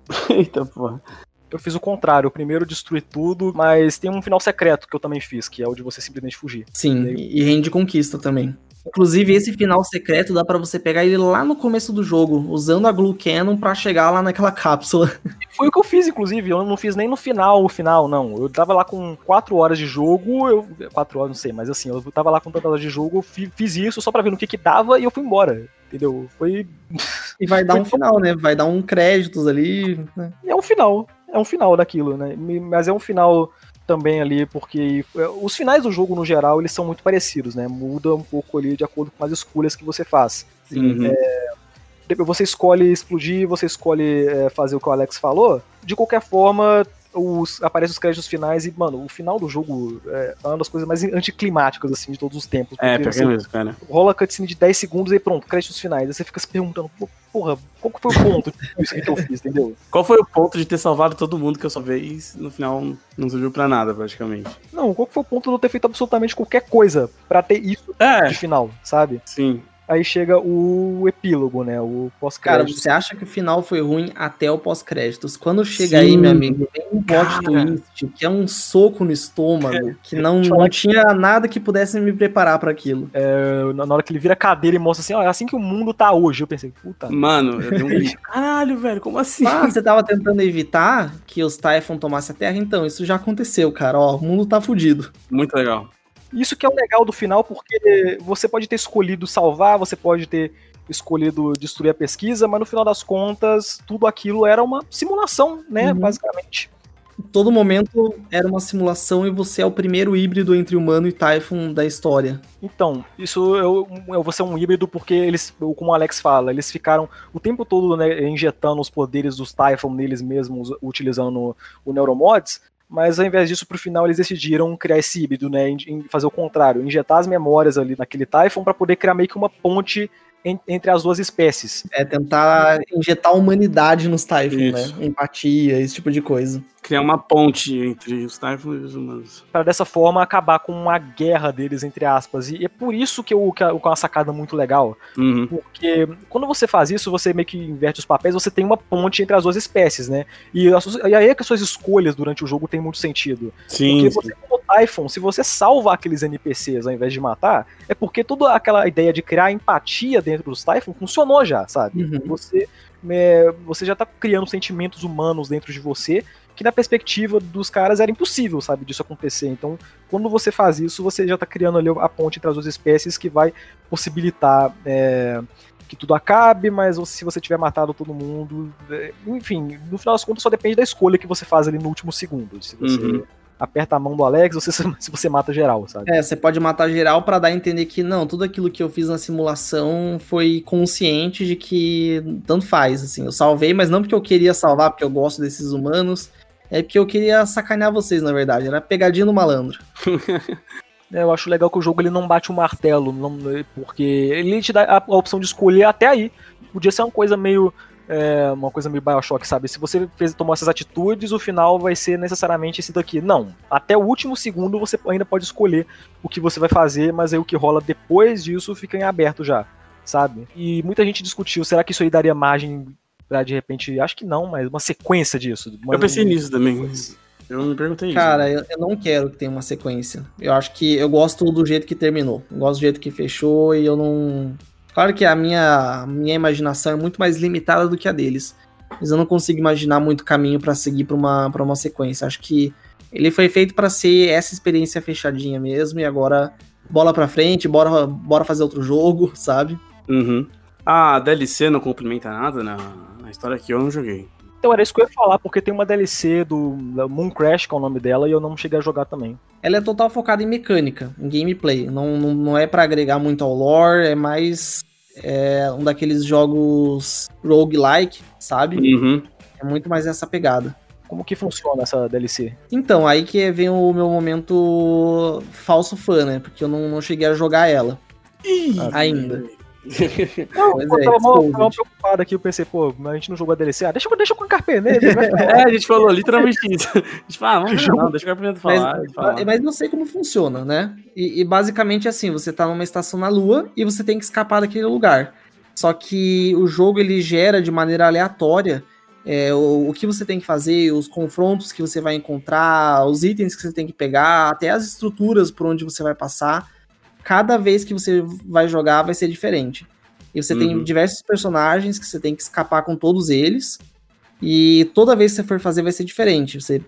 Eita porra. Eu fiz o contrário, eu primeiro destruí tudo, mas tem um final secreto que eu também fiz, que é o de você simplesmente fugir. Sim, e e rende conquista também. Inclusive, esse final secreto dá pra você pegar ele lá no começo do jogo, usando a Glue Cannon pra chegar lá naquela cápsula. Foi o que eu fiz, inclusive, eu não fiz nem no final, o final, não. Eu tava lá com 4 horas de jogo, eu. 4 horas, não sei, mas assim, eu tava lá com tantas horas de jogo, fiz isso só pra ver no que que dava e eu fui embora. Entendeu? Foi. E vai dar Foi um final, né? Vai dar um créditos ali. né? É um final. É um final daquilo, né? Mas é um final também ali, porque é, os finais do jogo, no geral, eles são muito parecidos, né? Muda um pouco ali de acordo com as escolhas que você faz. Uhum. Depois Você escolhe explodir, você escolhe é, fazer o que o Alex falou. De qualquer forma, os, aparecem os créditos finais e, mano, o final do jogo é uma das coisas mais anticlimáticas, assim, de todos os tempos. É, porque é mesmo, cara. rola a cutscene de 10 segundos e pronto, créditos finais. Aí você fica se perguntando, "Pô, porra, qual que foi o ponto disso que eu fiz, entendeu? Qual foi o ponto de ter salvado todo mundo que eu só vez no final não serviu pra nada, praticamente? Não, qual que foi o ponto de eu ter feito absolutamente qualquer coisa pra ter isso É, de final, sabe? sim. Aí chega o epílogo, né? O Cara, pós-crédito. você acha que o final foi ruim até o pós-créditos. Quando chega Sim. aí, meu amigo, tem um plot Cara. twist, que é um soco no estômago, que não, não tinha nada que pudesse me preparar pra aquilo. É, na hora que ele vira a cadeira e mostra assim, ó, é assim que o mundo tá hoje. Eu pensei, puta. Mano, eu dei um grito. Caralho, velho, como assim? Ah, você tava tentando evitar que os Typhon tomassem a Terra? Então, isso já aconteceu, cara. Ó, o mundo tá fudido. Muito legal. Isso que é o legal do final, porque você pode ter escolhido salvar, você pode ter escolhido destruir a pesquisa, mas no final das contas, tudo aquilo era uma simulação, né? Uhum. Basicamente. Todo momento era uma simulação e você é o primeiro híbrido entre humano e Typhon da história. Então, isso eu, eu vou ser um híbrido porque eles, como o Alex fala, eles ficaram o tempo todo né, injetando os poderes dos Typhon neles mesmos, utilizando o Neuromods, mas ao invés disso, pro final, eles decidiram criar esse híbrido, né? Em, em fazer o contrário, injetar as memórias ali naquele Typhon para poder criar meio que uma ponte en- entre as duas espécies. É tentar injetar humanidade nos Typhon, né? Empatia, esse tipo de coisa. Criar uma ponte entre os Typhon e os humanos. Para dessa forma acabar com uma guerra deles, entre aspas. E é por isso que, eu, que é uma sacada muito legal. Uhum. Porque quando você faz isso, você meio que inverte os papéis, você tem uma ponte entre as duas espécies, né? E, e aí é que as suas escolhas durante o jogo têm muito sentido. Sim, Porque sim. você, como Typhon, se você salva aqueles NPCs ao invés de matar, é porque toda aquela ideia de criar empatia dentro dos Typhon funcionou já, sabe? Uhum. Você, é, você já tá criando sentimentos humanos dentro de você que na perspectiva dos caras era impossível, sabe, disso acontecer. Então, quando você faz isso, você já tá criando ali a ponte entre as duas espécies que vai possibilitar é, que tudo acabe, mas se você tiver matado todo mundo, é, enfim, no final das contas só depende da escolha que você faz ali no último segundo. Se você Uhum. aperta a mão do Alex, ou se, se você mata geral, sabe? É, você pode matar geral pra dar a entender que não, tudo aquilo que eu fiz na simulação foi consciente de que tanto faz, assim. Eu salvei, mas não porque eu queria salvar, porque eu gosto desses humanos, é porque eu queria sacanear vocês, na verdade. Era pegadinha do malandro. É, Eu acho legal que o jogo ele não bate o martelo, não- porque ele te dá a, a opção de escolher até aí. Podia ser uma coisa meio. é, uma coisa meio Bioshock, sabe? Se você fez, tomou essas atitudes, o final vai ser necessariamente esse daqui. Não. Até o último segundo você ainda pode escolher o que você vai fazer, mas aí o que rola depois disso fica em aberto já, sabe? E muita gente discutiu, será que isso aí daria margem de repente. Acho que não, mas uma sequência disso. Eu pensei nisso também. Eu me perguntei isso. Cara, eu, eu não quero que tenha uma sequência. Eu acho que eu gosto do jeito que terminou. Eu gosto do jeito que fechou e eu não. Claro que a minha, minha imaginação é muito mais limitada do que a deles. Mas eu não consigo imaginar muito caminho pra seguir pra uma, pra uma sequência. Acho que ele foi feito pra ser essa experiência fechadinha mesmo. E agora, bola pra frente, bora, bora fazer outro jogo, sabe? Uhum. A DLC não complementa nada na, na história que eu não joguei. Então era isso que eu ia falar, porque tem uma DLC do Moon Crash, que é o nome dela, e eu não cheguei a jogar também. Ela é total focada em mecânica, em gameplay. Não, não, não é pra agregar muito ao lore, é mais é, um daqueles jogos roguelike, sabe? Uhum. É muito mais essa pegada. Como que funciona essa DLC? Então, aí que vem o meu momento falso fã, né? Porque eu não, não cheguei a jogar ela ainda. Não, eu é, tava, preocupado aqui, eu pensei, pô, mas a gente não jogou a DLC. Ah, deixa, eu- deixa eu encarper nele. É, a gente falou literalmente isso. A gente fala, ah, vamos não, deixa o Carpinteiro falar. Mas, falar. mas não sei como funciona, né? E, e basicamente assim, você tá numa estação na Lua e você tem que escapar daquele lugar. Só que o jogo ele gera de maneira aleatória é, o, o que você tem que fazer, os confrontos que você vai encontrar, os itens que você tem que pegar, até as estruturas por onde você vai passar. Cada vez que você vai jogar vai ser diferente. E você tem Uhum. diversos personagens que você tem que escapar com todos eles. E toda vez que você for fazer vai ser diferente. Você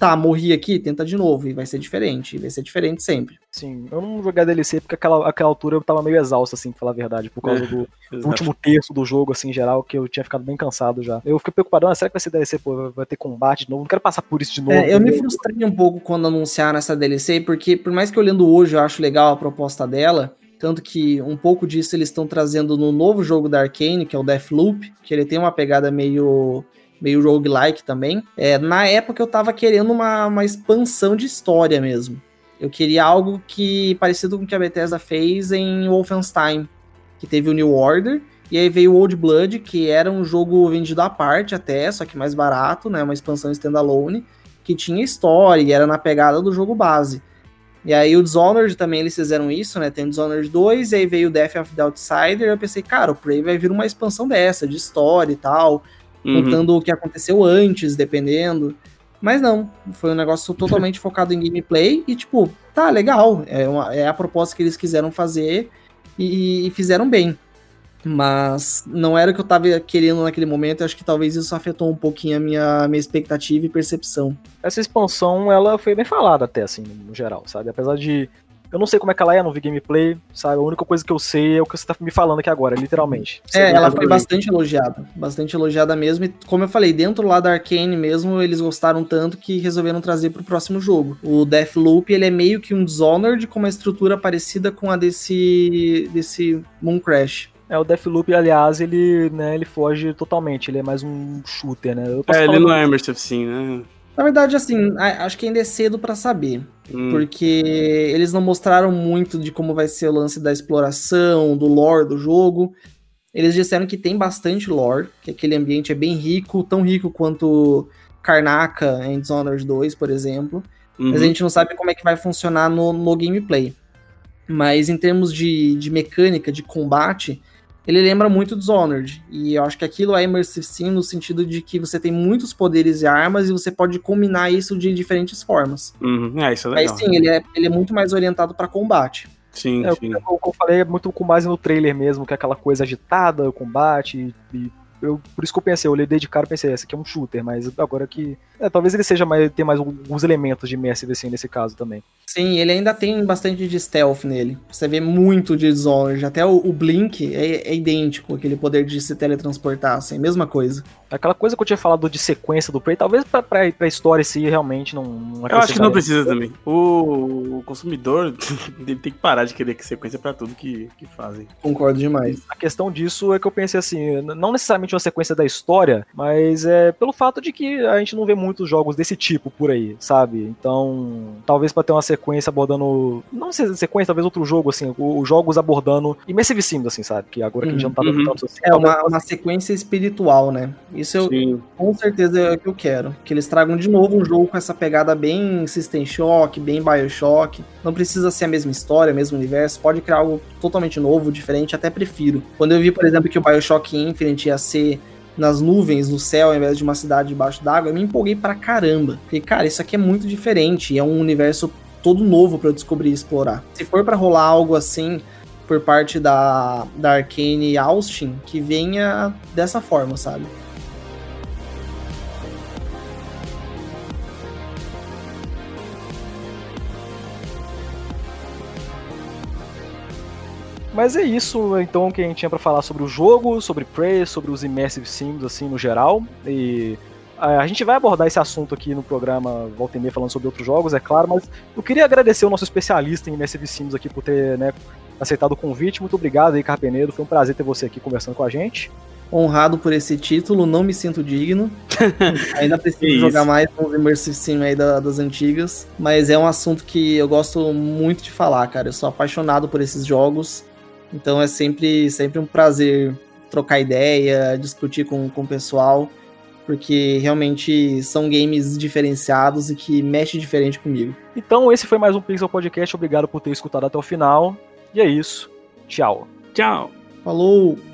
tá, morri aqui, tenta de novo, e vai ser diferente, vai ser diferente sempre. Sim, eu não joguei a DLC porque aquela, aquela altura eu tava meio exausto, assim, pra falar a verdade, por causa É, do, do último terço do jogo, assim, em geral, que eu tinha ficado bem cansado já. Eu fiquei preocupado, ah, será que vai ser DLC, pô, vai ter combate de novo? Não quero passar por isso de novo. É, eu me frustrei um pouco quando anunciaram essa DLC, porque por mais que olhando hoje eu acho legal a proposta dela, tanto que um pouco disso eles estão trazendo no novo jogo da Arkane, que é o Deathloop, que ele tem uma pegada meio meio roguelike também. É, na época eu tava querendo uma, uma expansão de história mesmo. Eu queria algo que parecido com o que a Bethesda fez em Wolfenstein, que teve o New Order, e aí veio o Old Blood, que era um jogo vendido à parte até, só que mais barato, né, uma expansão standalone, que tinha história e era na pegada do jogo base. E aí o Dishonored também eles fizeram isso, né? Tem o Dishonored 2, e aí veio o Death of the Outsider, eu pensei, cara, o Prey vai vir uma expansão dessa, de história e tal, Uhum. contando o que aconteceu antes, dependendo. Mas não, foi um negócio totalmente focado em gameplay e, tipo, tá legal. É, uma- é a proposta que eles quiseram fazer e, e fizeram bem. Mas não era o que eu tava querendo naquele momento. eu Acho que talvez isso afetou um pouquinho a minha, minha expectativa e percepção. Essa expansão, ela foi bem falada até, assim, no geral, sabe? Apesar de. Eu não sei como é que ela é, não vi gameplay, sabe? A única coisa que eu sei é o que você tá me falando aqui agora, literalmente. É, ela foi bastante elogiada. Bastante elogiada mesmo. E como eu falei, dentro lá da Arkane mesmo, eles gostaram tanto que resolveram trazer pro próximo jogo. O Deathloop, ele é meio que um Dishonored com uma estrutura parecida com a desse, desse Moon Crash. É, o Deathloop, aliás, ele, né, ele foge totalmente, ele é mais um shooter, né? Eu posso É, ele não é Immersive Sim, né? Na verdade, assim, acho que ainda é cedo pra saber. Hum. Porque eles não mostraram muito de como vai ser o lance da exploração, do lore do jogo. Eles disseram que tem bastante lore, que aquele ambiente é bem rico, tão rico quanto Karnaka em Dishonored 2, por exemplo. Uhum. Mas a gente não sabe como é que vai funcionar no, no gameplay. Mas em termos de, de mecânica, de combate, ele lembra muito Dishonored. E eu acho que aquilo é Immersive Sim no sentido de que você tem muitos poderes e armas e você pode combinar isso de diferentes formas. Uhum. É, isso é legal. Mas sim, ele é, ele é muito mais orientado para combate. Sim, É, o sim. que eu eu falei é muito com base no trailer mesmo, que é aquela coisa agitada, o combate, e eu, por isso que eu pensei, eu olhei de cara e pensei, esse aqui é um shooter, mas agora que. É, talvez ele seja mais. tenha mais alguns elementos de Immersive assim nesse caso também. Sim, ele ainda tem bastante de stealth nele. Você vê muito de Dishonored. Até o, o Blink é, é idêntico, aquele poder de se teletransportar, assim, mesma coisa. Aquela coisa que eu tinha falado de sequência do Prey, talvez pra, pra, pra história em si realmente não. não Eu acho que não precisa também. O, o consumidor ele tem que parar de querer sequência pra tudo que, que fazem. Concordo demais. A questão disso é que eu pensei assim, não necessariamente uma sequência da história, mas é pelo fato de que a gente não vê muitos jogos desse tipo por aí, sabe? Então, talvez pra ter uma sequência abordando, não sei se sequência, talvez outro jogo assim, os jogos abordando Immersive Sims assim, sabe? Que agora que a gente já não tá dando Uhum. tanto assim. É uma, uma sequência espiritual, né? Isso eu, Sim. com certeza é o que eu quero. Que eles tragam de novo um jogo com essa pegada bem System Shock, bem Bioshock. Não precisa ser a mesma história, o mesmo universo. Pode criar algo totalmente novo, diferente, até prefiro. Quando eu vi, por exemplo, que o Bioshock Infinite ia ser nas nuvens, no céu, ao invés de uma cidade debaixo d'água, eu me empolguei pra caramba. Porque, cara, isso aqui é muito diferente. e É um universo todo novo pra eu descobrir e explorar. Se for pra rolar algo assim por parte da, da Arcane e Austin, que venha dessa forma, sabe? Mas é isso, então, que a gente tinha pra falar sobre o jogo, sobre Prey, sobre os Immersive Sims, assim, no geral. E a gente vai abordar esse assunto aqui no programa Volta e Meia falando sobre outros jogos, é claro, mas eu queria agradecer o nosso especialista em Immersive Sims aqui por ter, né, aceitado o convite. Muito obrigado aí, Carpenedo. Foi um prazer ter você aqui conversando com a gente. honrado por esse título, não me sinto digno. Ainda preciso jogar mais uns Immersive Sim aí da- das antigas. Mas é um assunto que eu gosto muito de falar, cara. Eu sou apaixonado por esses jogos. Então é sempre, sempre um prazer trocar ideia, discutir com, com o pessoal. Porque realmente são games diferenciados e que mexem diferente comigo. Então, esse foi mais um Pixel Podcast. Obrigado por ter escutado até o final. E é isso. Tchau. Tchau. Falou!